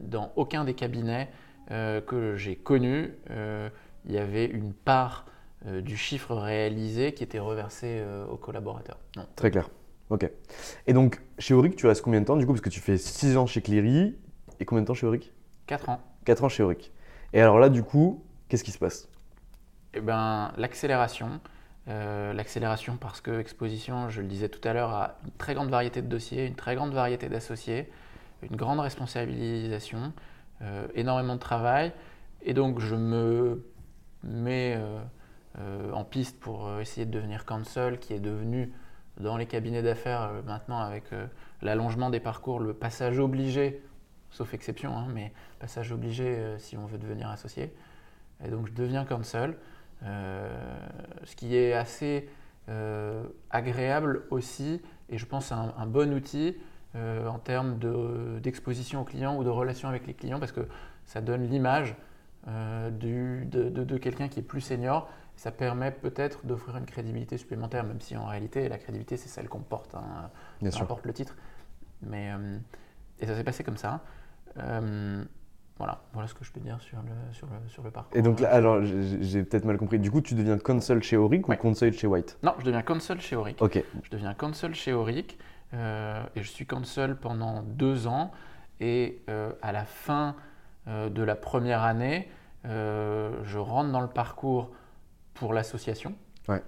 dans aucun des cabinets euh, que j'ai connus, euh, il y avait une part du chiffre réalisé qui était reversé aux collaborateurs. Non. Très clair. Ok. Et donc, chez Auric, tu restes combien de temps du coup Parce que tu fais 6 ans chez Clery et combien de temps chez Auric? 4 ans. 4 ans chez Auric. Et alors là, du coup, qu'est-ce qui se passe? Eh bien, l'accélération. Euh, l'accélération parce que Exposition, je le disais tout à l'heure, a une très grande variété de dossiers, une très grande variété d'associés, une grande responsabilisation, euh, énormément de travail. Et donc je me mets euh, en piste pour essayer de devenir counsel, qui est devenu dans les cabinets d'affaires maintenant avec l'allongement des parcours, le passage obligé, sauf exception, hein, mais passage obligé si on veut devenir associé. Et donc je deviens counsel. Euh, ce qui est assez euh, agréable aussi, et je pense un bon outil euh, en termes d'exposition aux clients ou de relation avec les clients, parce que ça donne l'image de, de, quelqu'un qui est plus senior. Ça permet peut-être d'offrir une crédibilité supplémentaire, même si en réalité, la crédibilité, c'est celle qu'on porte, hein, peu importe le titre. Mais, et ça s'est passé comme ça. Voilà, voilà ce que je peux dire sur le, sur le, sur le parcours. Et donc là, alors j'ai peut-être mal compris. Du coup, tu deviens console chez Auric ou console chez White? Non, je deviens console chez Auric. Ok. Je deviens console chez Auric euh, et je suis console pendant deux ans. Et euh, à la fin euh, de la première année, je rentre dans le parcours pour l'association, ouais.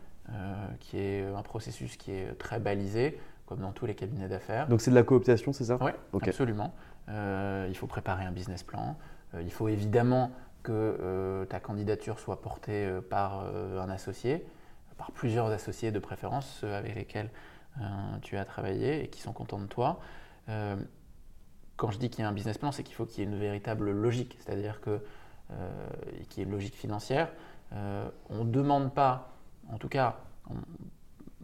qui est un processus qui est très balisé, comme dans tous les cabinets d'affaires. Donc c'est de la cooptation, c'est ça? Oui, absolument. Euh, il faut préparer un business plan. Euh, il faut évidemment que euh, ta candidature soit portée par un associé, par plusieurs associés de préférence, ceux avec lesquels tu as travaillé et qui sont contents de toi. quand je dis qu'il y a un business plan, c'est qu'il faut qu'il y ait une véritable logique, c'est-à-dire que qu'il y ait une logique financière. on ne demande pas, en tout cas,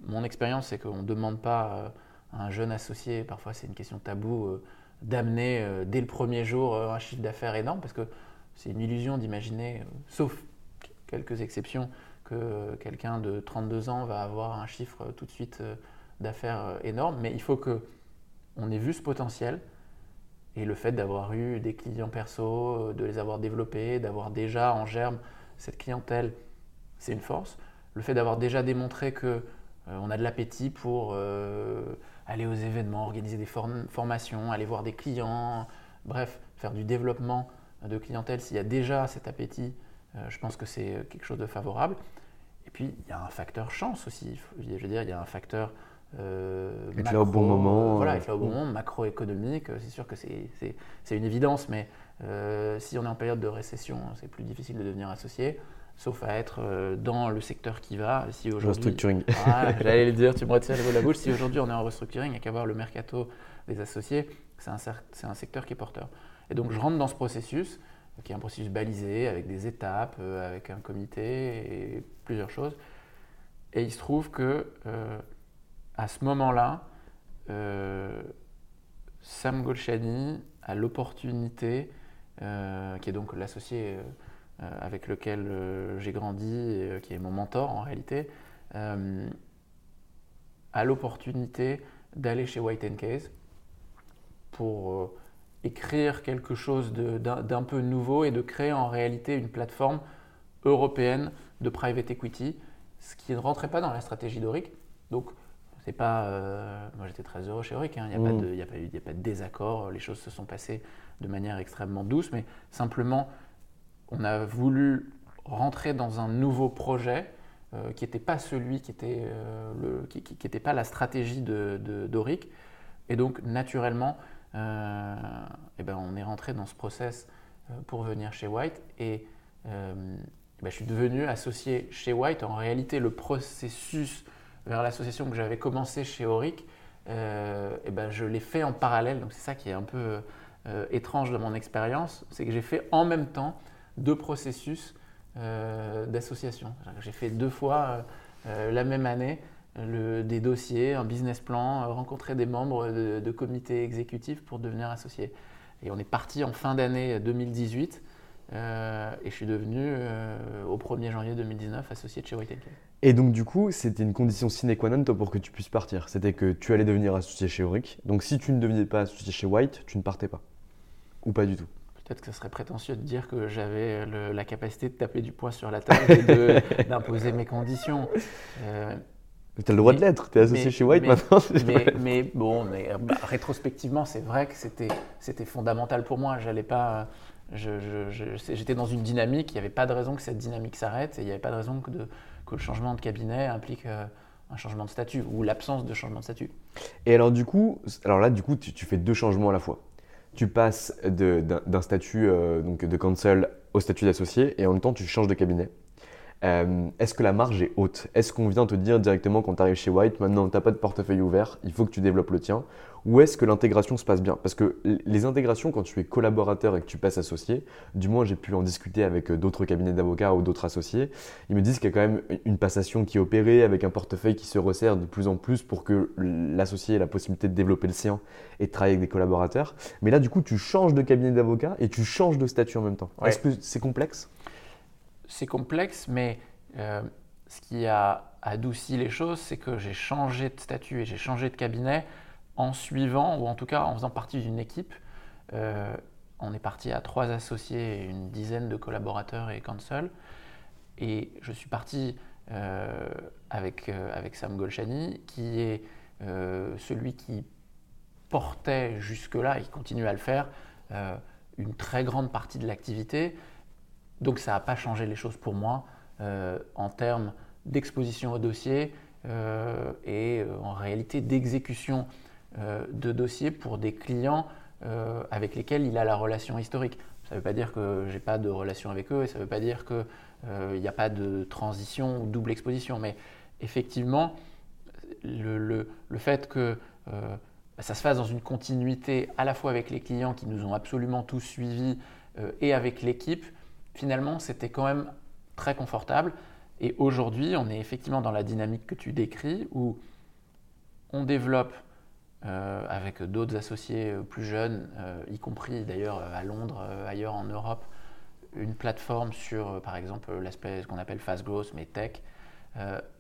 mon expérience, c'est qu'on ne demande pas à un jeune associé, parfois c'est une question tabou, d'amener euh, dès le premier jour euh, un chiffre d'affaires énorme, parce que c'est une illusion d'imaginer, euh, sauf quelques exceptions, que quelqu'un de 32 ans va avoir un chiffre tout de suite d'affaires énorme, mais il faut que on ait vu ce potentiel et le fait d'avoir eu des clients perso, de les avoir développés, d'avoir déjà en germe cette clientèle, c'est une force. Le fait d'avoir déjà démontré que on a de l'appétit pour aller aux événements, organiser des formations, aller voir des clients, bref, faire du développement de clientèle. S'il y a déjà cet appétit, euh, je pense que c'est quelque chose de favorable. Et puis, il y a un facteur chance aussi. Je veux dire, il y a un facteur euh, être là au bon moment. Euh, voilà, être là au bon moment, macroéconomique. C'est sûr que c'est une évidence, mais si on est en période de récession, c'est plus difficile de devenir associé sauf à être euh, dans le secteur qui va. Si restructuring. J'allais le dire, tu me retires le de la bouche. Si aujourd'hui on est en restructuring, il n'y a qu'à voir le mercato des associés, c'est un, un, secteur qui est porteur. Et donc je rentre dans ce processus, qui est un processus balisé, avec des étapes, euh, avec un comité et plusieurs choses. Et il se trouve que euh, à ce moment-là, Sam Golshani a l'opportunité, qui est donc l'associé euh, avec lequel euh, j'ai grandi, euh, qui est mon mentor en réalité, a l'opportunité d'aller chez White Case pour écrire quelque chose d'un peu nouveau et de créer en réalité une plateforme européenne de private equity, ce qui ne rentrait pas dans la stratégie d'Oric. Donc, C'est pas, moi j'étais très heureux chez Auric, hein. il n'y a, mmh. a, pas eu, a pas de désaccord, les choses se sont passées de manière extrêmement douce, mais simplement on a voulu rentrer dans un nouveau projet euh, qui n'était pas celui qui était, euh, le, qui, qui, pas la stratégie de, d'Oric. Et donc, naturellement, euh, eh ben, on est rentré dans ce process pour venir chez White. Et ben, je suis devenu associé chez White. En réalité, le processus vers l'association que j'avais commencé chez Auric, eh ben, je l'ai fait en parallèle. Donc, c'est ça qui est un peu étrange de mon expérience. C'est que j'ai fait en même temps deux processus euh, d'association. J'ai fait deux fois euh, euh, la même année des dossiers, un business plan, rencontrer des membres de, de comités exécutifs pour devenir associé. Et on est parti en fin d'année 2018 et je suis devenu au 1er janvier 2019 associé de chez White Et donc du coup, c'était une condition sine qua non pour que tu puisses partir. C'était que tu allais devenir associé chez Auric. Donc si tu ne devenais pas associé chez White, tu ne partais pas. Ou pas du tout peut-être que ce serait prétentieux de dire que j'avais la capacité de taper du poing sur la table et d'imposer mes conditions. Euh, tu as le droit de l'être, tu es associé chez White maintenant. Mais, bon, mais, bah, rétrospectivement, c'est vrai que c'était fondamental pour moi. J'allais pas. J'étais dans une dynamique, il n'y avait pas de raison que cette dynamique s'arrête et il n'y avait pas de raison que, le changement de cabinet implique euh, un changement de statut ou l'absence de changement de statut. Et alors du coup, alors là, du coup, tu fais deux changements à la fois tu passes d'un statut euh, donc de counsel au statut d'associé et en même temps tu changes de cabinet. Euh, est-ce que la marge est haute? Est-ce qu'on vient te dire directement quand tu arrives chez White, maintenant tu n'as pas de portefeuille ouvert, il faut que tu développes le tien? Ou est-ce que l'intégration se passe bien? Parce que les intégrations, quand tu es collaborateur et que tu passes associé, du moins j'ai pu en discuter avec euh, d'autres cabinets d'avocats ou d'autres associés, ils me disent qu'il y a quand même une passation qui est opérée avec un portefeuille qui se resserre de plus en plus pour que l'associé ait la possibilité de développer le sien et de travailler avec des collaborateurs. Mais là, du coup, tu changes de cabinet d'avocat et tu changes de statut en même temps. Est-ce que c'est complexe? C'est complexe, mais euh, ce qui a adouci les choses, c'est que j'ai changé de statut et j'ai changé de cabinet en suivant, ou en tout cas en faisant partie d'une équipe. Euh, on est parti à trois associés et une dizaine de collaborateurs et counsel. Et je suis parti euh, avec, avec Sam Golshani, qui est celui qui portait jusque-là, et qui continue à le faire, une très grande partie de l'activité. Donc ça n'a pas changé les choses pour moi euh, en termes d'exposition au dossier euh, et euh, en réalité d'exécution de dossiers pour des clients avec lesquels il a la relation historique. Ça ne veut pas dire que je n'ai pas de relation avec eux et ça ne veut pas dire qu'il n'y a pas de transition ou double exposition. Mais effectivement, le, fait que ça se fasse dans une continuité à la fois avec les clients qui nous ont absolument tous suivis et avec l'équipe, finalement, c'était quand même très confortable. Et aujourd'hui, on est effectivement dans la dynamique que tu décris, où on développe euh, avec d'autres associés euh, plus jeunes, euh, y compris d'ailleurs à Londres, ailleurs en Europe, une plateforme sur, par exemple, l'aspect qu'on appelle fast growth, mais tech.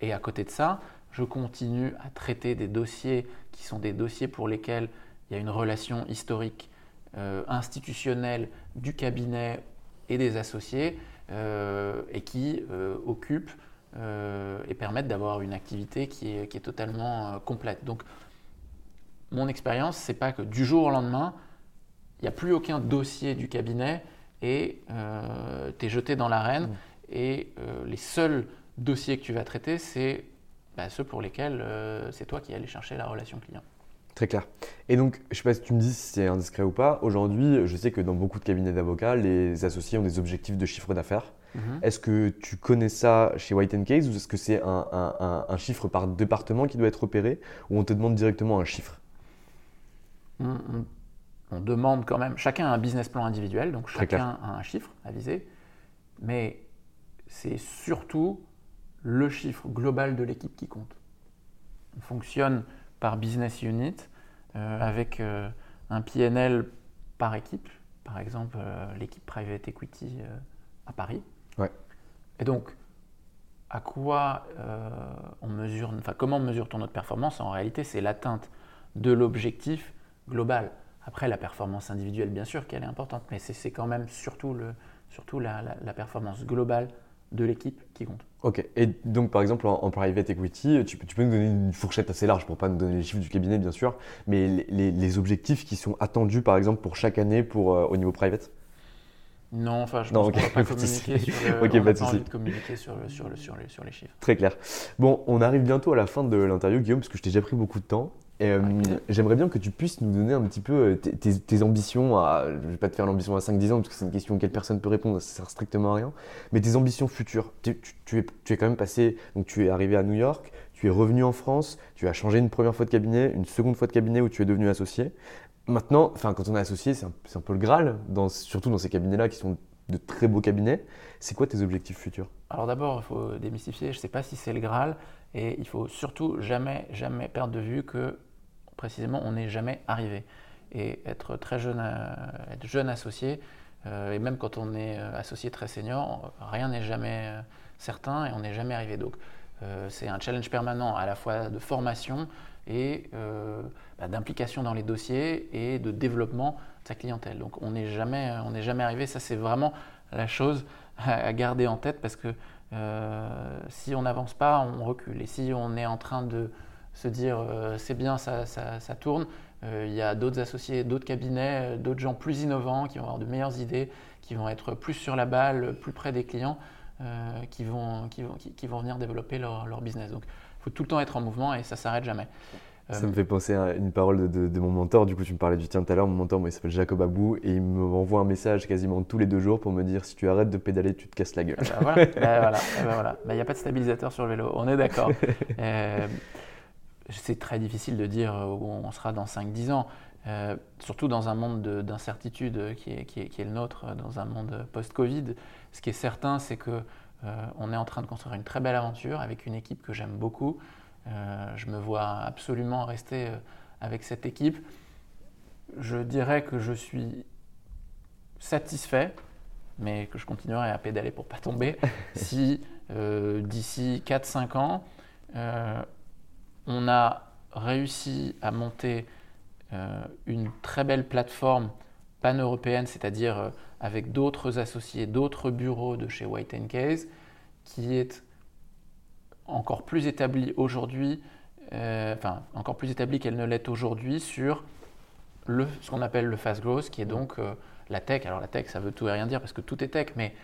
et à côté de ça, je continue à traiter des dossiers qui sont des dossiers pour lesquels il y a une relation historique, institutionnelle du cabinet et des associés et qui occupent et permettent d'avoir une activité qui est, qui est totalement complète. Donc, mon expérience, c'est pas que du jour au lendemain, il n'y a plus aucun dossier du cabinet et tu es jeté dans l'arène. Mmh. Et les seuls dossiers que tu vas traiter, c'est bah, ceux pour lesquels c'est toi qui allais chercher la relation client. Très clair. Et donc, je ne sais pas si tu me dis si c'est indiscret ou pas. Aujourd'hui, je sais que dans beaucoup de cabinets d'avocats, les associés ont des objectifs de chiffre d'affaires. Mhm. Est-ce que tu connais ça chez White Case ou est-ce que c'est un, chiffre par département qui doit être opéré ou on te demande directement un chiffre? On, demande quand même, chacun a un business plan individuel, donc chacun a un chiffre à viser, mais c'est surtout le chiffre global de l'équipe qui compte. On fonctionne par business unit euh, avec euh, un PNL par équipe, par exemple euh, l'équipe private equity à Paris. Ouais. Et donc, à quoi on mesure, enfin comment mesure-t-on notre performance? En réalité, c'est l'atteinte de l'objectif global. Après, la performance individuelle, bien sûr qu'elle est importante, mais c'est quand même surtout, le, surtout la, la, performance globale de l'équipe qui compte. Ok, et donc par exemple en, private equity, tu, peux nous donner une fourchette assez large pour pas nous donner les chiffres du cabinet bien sûr, mais les, objectifs qui sont attendus par exemple pour chaque année pour, euh, au niveau private? Non, enfin, je qu'on va pas communiquer sur le, pas de envie de communiquer sur, sur, les, sur, les, chiffres. Très clair. Bon, on arrive bientôt à la fin de l'interview, Guillaume, parce que je t'ai déjà pris beaucoup de temps. Euh, j'aimerais bien que tu puisses nous donner un petit peu euh, tes, ambitions. À, je ne vais pas te faire l'ambition à 5-10 ans parce que c'est une question auquel personne peut répondre, ça sert strictement à rien. Mais tes ambitions futures. Tu, es, tu es quand même passé, donc tu es arrivé à New York, tu es revenu en France, tu as changé une première fois de cabinet, une seconde fois de cabinet où tu es devenu associé. Maintenant, enfin, quand on est associé, c'est un, peu le Graal, dans, surtout dans ces cabinets-là qui sont de très beaux cabinets. C'est quoi tes objectifs futurs? Alors d'abord, il faut démystifier, je ne sais pas si c'est le Graal, et il faut surtout jamais, jamais perdre de vue que précisément, on n'est jamais arrivé. Et être très jeune, euh, être jeune associé, euh, et même quand on est euh, associé très senior, rien n'est jamais certain et on n'est jamais arrivé. Donc c'est un challenge permanent à la fois de formation et bah, d'implication dans les dossiers et de développement de sa clientèle. Donc on n'est jamais, jamais arrivé. Ça c'est vraiment la chose à, garder en tête parce que si on n'avance pas, on recule. Et si on est en train de se dire euh, c'est bien, ça, tourne. Euh, il y a d'autres associés, d'autres cabinets, euh, d'autres gens plus innovants qui vont avoir de meilleures idées, qui vont être plus sur la balle, plus près des clients, qui, vont, qui, vont, qui, vont venir développer leur, leur business. Donc il faut tout le temps être en mouvement et ça s'arrête jamais. Ça me fait penser à une parole de, mon mentor. Du coup, tu me parlais du tien tout à l'heure. Mon mentor, moi, il s'appelle Jacob Abou et il me envoie un message quasiment tous les deux jours pour me dire si tu arrêtes de pédaler, tu te casses la gueule. Bah, voilà, bah, bah, il n'y bah, a pas de stabilisateur sur le vélo. On est d'accord c'est très difficile de dire où on sera dans 5-10 ans, euh, surtout dans un monde d'incertitude qui est, qui, est, le nôtre, dans un monde post-Covid. Ce qui est certain, c'est qu'on euh, est en train de construire une très belle aventure avec une équipe que j'aime beaucoup. Euh, je me vois absolument rester avec cette équipe. Je dirais que je suis satisfait, mais que je continuerai à pédaler pour pas tomber, si d'ici 4-5 ans, on a réussi à monter euh, une très belle plateforme pan-européenne, c'est-à-dire euh, avec d'autres associés, d'autres bureaux de chez White Case, qui est encore plus établie aujourd'hui, euh, enfin encore plus établie qu'elle ne l'est aujourd'hui sur le, ce qu'on appelle le fast growth, qui est donc la tech. Alors la tech, ça veut tout et rien dire parce que tout est tech, mais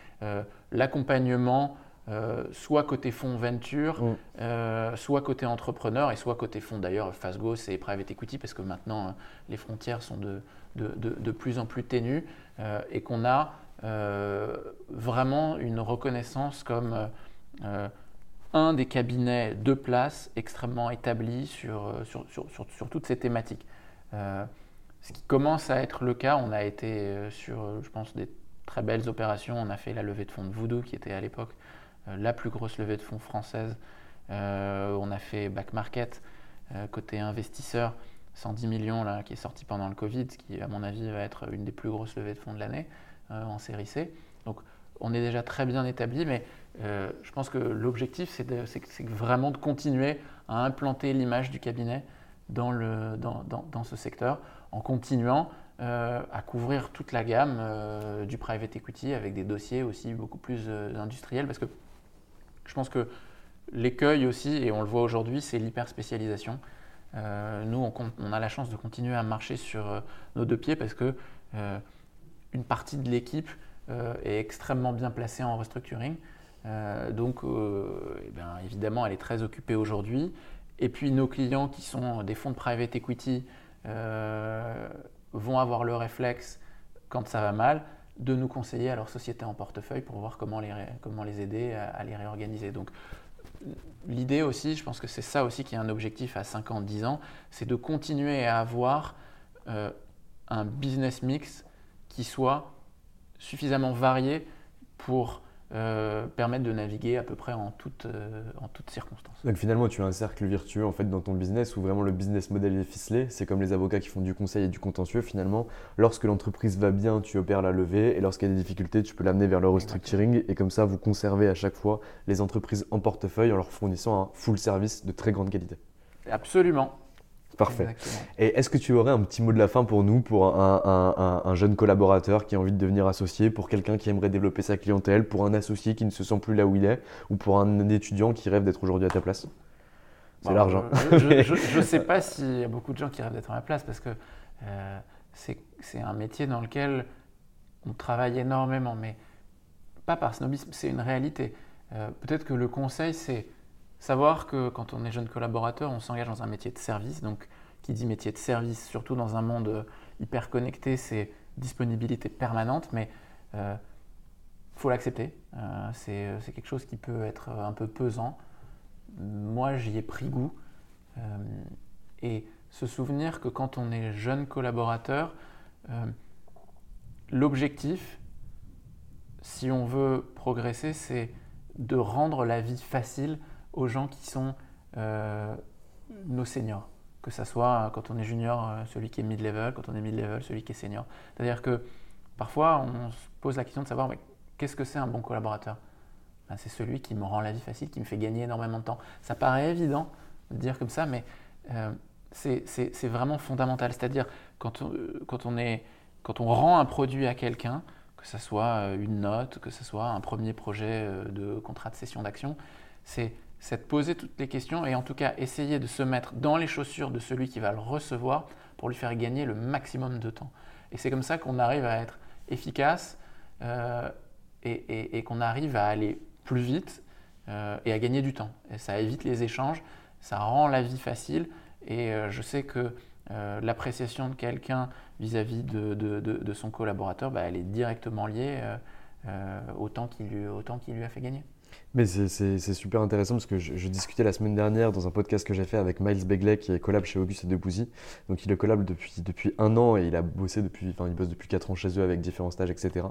l'accompagnement euh, soit côté fonds venture, mm. euh, soit côté entrepreneur et soit côté fonds. D'ailleurs, Fastgo, c'est private equity parce que maintenant, euh, les frontières sont de, de, de, plus en plus ténues et qu'on a vraiment une reconnaissance comme un des cabinets de place extrêmement établis sur, sur, sur, sur, toutes ces thématiques. ce qui commence à être le cas, on a été sur, je pense, des très belles opérations. On a fait la levée de fonds de Voodoo, qui était à l'époque la plus grosse levée de fonds française. Euh, on a fait back market euh, côté investisseur, 110 millions là, qui est sorti pendant le Covid, qui à mon avis va être une des plus grosses levées de fonds de l'année en série C. Donc on est déjà très bien établi, mais je pense que l'objectif, c'est vraiment de continuer à implanter l'image du cabinet dans, ce secteur, en continuant à couvrir toute la gamme du private equity avec des dossiers aussi beaucoup plus industriels, parce que je pense que l'écueil aussi, et on le voit aujourd'hui, c'est l'hyperspécialisation. Euh, nous, on, a la chance de continuer à marcher sur euh, nos deux pieds parce que euh, une partie de l'équipe est extrêmement bien placée en restructuring. donc, eh évidemment, elle est très occupée aujourd'hui. Et puis, nos clients qui sont des fonds de private equity vont avoir le réflexe, quand ça va mal, de nous conseiller à leur société en portefeuille pour voir comment les, aider à, les réorganiser. Donc, l'idée aussi, je pense que c'est ça aussi qui est un objectif à 5 ans, 10 ans, c'est de continuer à avoir euh, un business mix qui soit suffisamment varié pour euh, permettre de naviguer à peu près en toutes, euh, en toutes circonstances. Donc finalement, tu as un cercle vertueux en fait dans ton business où vraiment le business model est ficelé. C'est comme les avocats qui font du conseil et du contentieux. Finalement, lorsque l'entreprise va bien, tu opères la levée et lorsqu'il y a des difficultés, tu peux l'amener vers le restructuring et comme ça, vous conservez à chaque fois les entreprises en portefeuille en leur fournissant un full service de très grande qualité. Absolument. Parfait. Exactement. Et est-ce que tu aurais un petit mot de la fin pour nous, pour un, un- un- un jeune collaborateur qui a envie de devenir associé, pour quelqu'un qui aimerait développer sa clientèle, pour un associé qui ne se sent plus là où il est, ou pour un étudiant qui rêve d'être aujourd'hui à ta place? C'est Bon, large. hein. Je ne sais pas s'il y a beaucoup de gens qui rêvent d'être à ma place parce que euh, c'est c'est un métier dans lequel on travaille énormément, mais pas par snobisme, c'est une réalité. Euh, Peut-être que le conseil, c'est savoir que quand on est jeune collaborateur, on s'engage dans un métier de service. Donc, qui dit métier de service, surtout dans un monde euh, hyper connecté, c'est disponibilité permanente, mais il faut l'accepter. Euh, c'est c'est quelque chose qui peut être un peu pesant moi j'y ai pris goût. Euh, et se souvenir que quand on est jeune collaborateur, euh, l'objectif, si on veut progresser, c'est de rendre la vie facile aux gens qui sont euh, nos seniors. Que ce soit euh, quand on est junior, euh, celui qui est mid-level, quand on est mid-level, celui qui est senior. C'est-à-dire que parfois on se pose la question de savoir qu'est-ce que c'est un bon collaborateur? Ben, c'est celui qui me rend la vie facile, qui me fait gagner énormément de temps. Ça paraît évident de dire comme ça, mais euh, c'est vraiment fondamental. C'est-à-dire quand, on- quand, quand on rend un produit à quelqu'un, que ce soit une note, que ce soit un premier projet de contrat de cession d'action, c'est c'est de poser toutes les questions et en tout cas essayer de se mettre dans les chaussures de celui qui va le recevoir pour lui faire gagner le maximum de temps. Et c'est comme ça qu'on arrive à être efficace euh, et, qu'on arrive à aller plus vite euh, et à gagner du temps. Et ça évite les échanges, ça rend la vie facile et euh, je sais que l'appréciation de quelqu'un vis-à-vis de, son collaborateur, bah, elle est directement liée au temps qu'il lui, lui a fait gagner. Mais c'est- super intéressant parce que je, discutais la semaine dernière dans un podcast que j'ai fait avec Miles Begley qui est collab chez Auguste et Debussy. Donc il est collab depuis, depuis un an et il a bossé depuis, enfin il bosse depuis 4 ans chez eux avec différents stages, etc.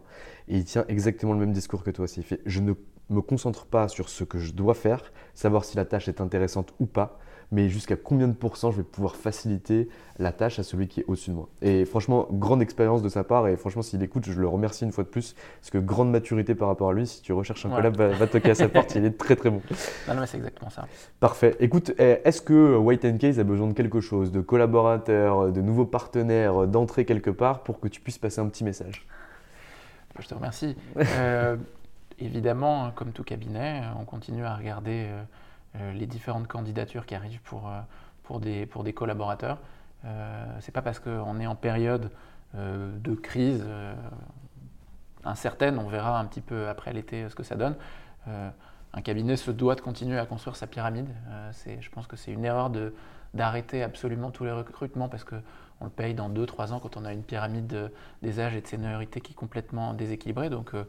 Et il tient exactement le même discours que toi. C'est il fait je ne me concentre pas sur ce que je dois faire, savoir si la tâche est intéressante ou pas, mais jusqu'à combien de pourcents je vais pouvoir faciliter la tâche à celui qui est au-dessus de moi. Et franchement, grande expérience de sa part et franchement s'il écoute, je le remercie une fois de plus parce que grande maturité par rapport à lui. Si tu recherches un Ouais. collab, va, va toquer à sa porte, il est très très bon. Non, non, mais c'est exactement ça. Parfait. Écoute, eh, est-ce que White Case a besoin de quelque chose, de collaborateurs, de nouveaux partenaires, d'entrer quelque part pour que tu puisses passer un petit message? Je te remercie. Euh, évidemment, comme tout cabinet, on continue à regarder euh, euh, les différentes candidatures qui arrivent pour, euh, pour, des, pour des collaborateurs. Euh, c'est pas parce qu'on est en période euh, de crise euh, incertaine, on verra un petit peu après l'été ce que ça donne. Euh, un cabinet se doit de continuer à construire sa pyramide. Euh, je pense que c'est une erreur d'arrêter absolument tous les recrutements parce qu'on le paye dans 2-3 ans quand on a une pyramide de- des âges et de seniorité qui est complètement déséquilibrée. Donc euh,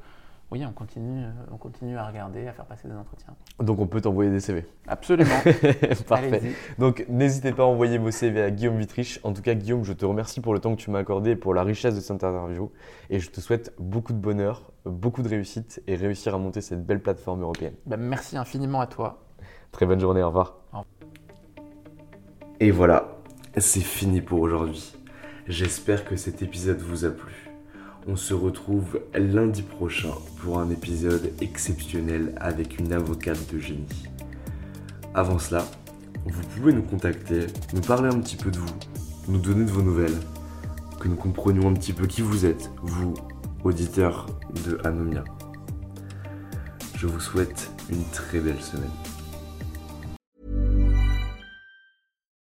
oui, on continue, on continue à regarder, à faire passer des entretiens. Donc on peut t'envoyer des CV. Absolument. Parfait. Allez-y. Donc n'hésitez pas à envoyer vos CV à Guillaume Vitriche. En tout cas, Guillaume, je te remercie pour le temps que tu m'as accordé et pour la richesse de cette interview. Et je te souhaite beaucoup de bonheur, beaucoup de réussite et réussir à monter cette belle plateforme européenne. Ben, merci infiniment à toi. Très bonne journée, au revoir. Et voilà, c'est fini pour aujourd'hui. J'espère que cet épisode vous a plu. On se retrouve lundi prochain pour un épisode exceptionnel avec une avocate de génie. Avant cela, vous pouvez nous contacter, nous parler un petit peu de vous, nous donner de vos nouvelles, que nous comprenions un petit peu qui vous êtes, vous, auditeurs de Anomia. Je vous souhaite une très belle semaine.